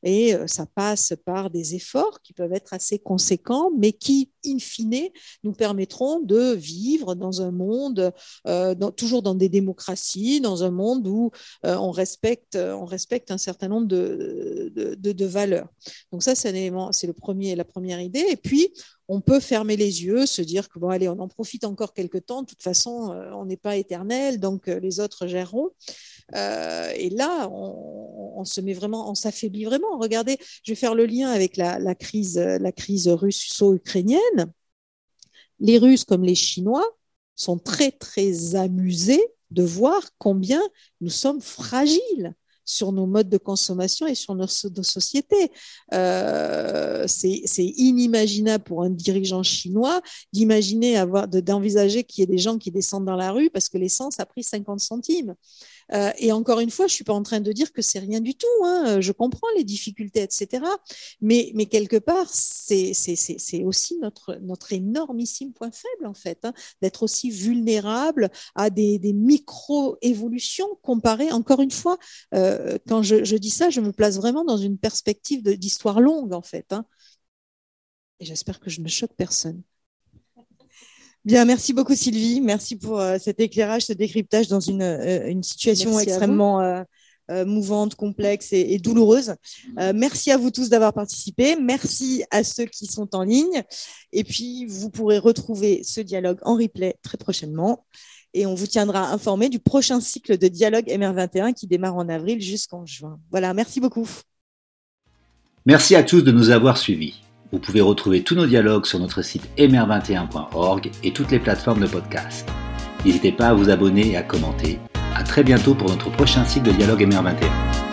Et euh, ça passe par des efforts qui peuvent être assez conséquents, mais qui, in fine, nous permettront de vivre dans un monde, euh, toujours dans des démocraties, dans un monde où on, respecte, on respecte un certain nombre de, de, valeurs. Donc ça, c'est le premier, la première idée. Et puis, on peut fermer les yeux, se dire que bon, allez, on en profite encore quelques temps. De toute façon, euh, on n'est pas éternel, donc euh, les autres géreront. Euh, et là, on, se met vraiment, on s'affaiblit vraiment. Regardez, je vais faire le lien avec la, crise, la crise russo-ukrainienne. Les Russes comme les Chinois sont très très amusés de voir combien nous sommes fragiles sur nos modes de consommation et sur nos, sociétés. Euh, c'est inimaginable pour un dirigeant chinois d'imaginer avoir, d'envisager qu'il y ait des gens qui descendent dans la rue parce que l'essence a pris 50 centimes. Euh, et encore une fois, je suis pas en train de dire que c'est rien du tout. Hein. Je comprends les difficultés, etc. Mais, quelque part, c'est aussi notre, énormissime point faible, en fait, hein, d'être aussi vulnérable à des, micro-évolutions comparées, encore une fois, euh, quand je, je, dis ça, je me place vraiment dans une perspective d'histoire longue, en fait. Hein. Et j'espère que je ne choque personne. Bien, merci beaucoup Sylvie. Merci pour euh, cet éclairage, ce décryptage dans une, euh, une situation extrêmement euh, mouvante, complexe et, douloureuse. merci à vous tous d'avoir participé. Merci à ceux qui sont en ligne. Et puis, vous pourrez retrouver ce dialogue en replay très prochainement. Et on vous tiendra informé du prochain cycle de dialogue MR21 qui démarre en avril jusqu'en juin. Voilà, merci beaucoup. Merci à tous de nous avoir suivis. Vous pouvez retrouver tous nos dialogues sur notre site mr21.org et toutes les plateformes de podcast. N'hésitez pas à vous abonner et à commenter. À très bientôt pour notre prochain cycle de dialogue MR21.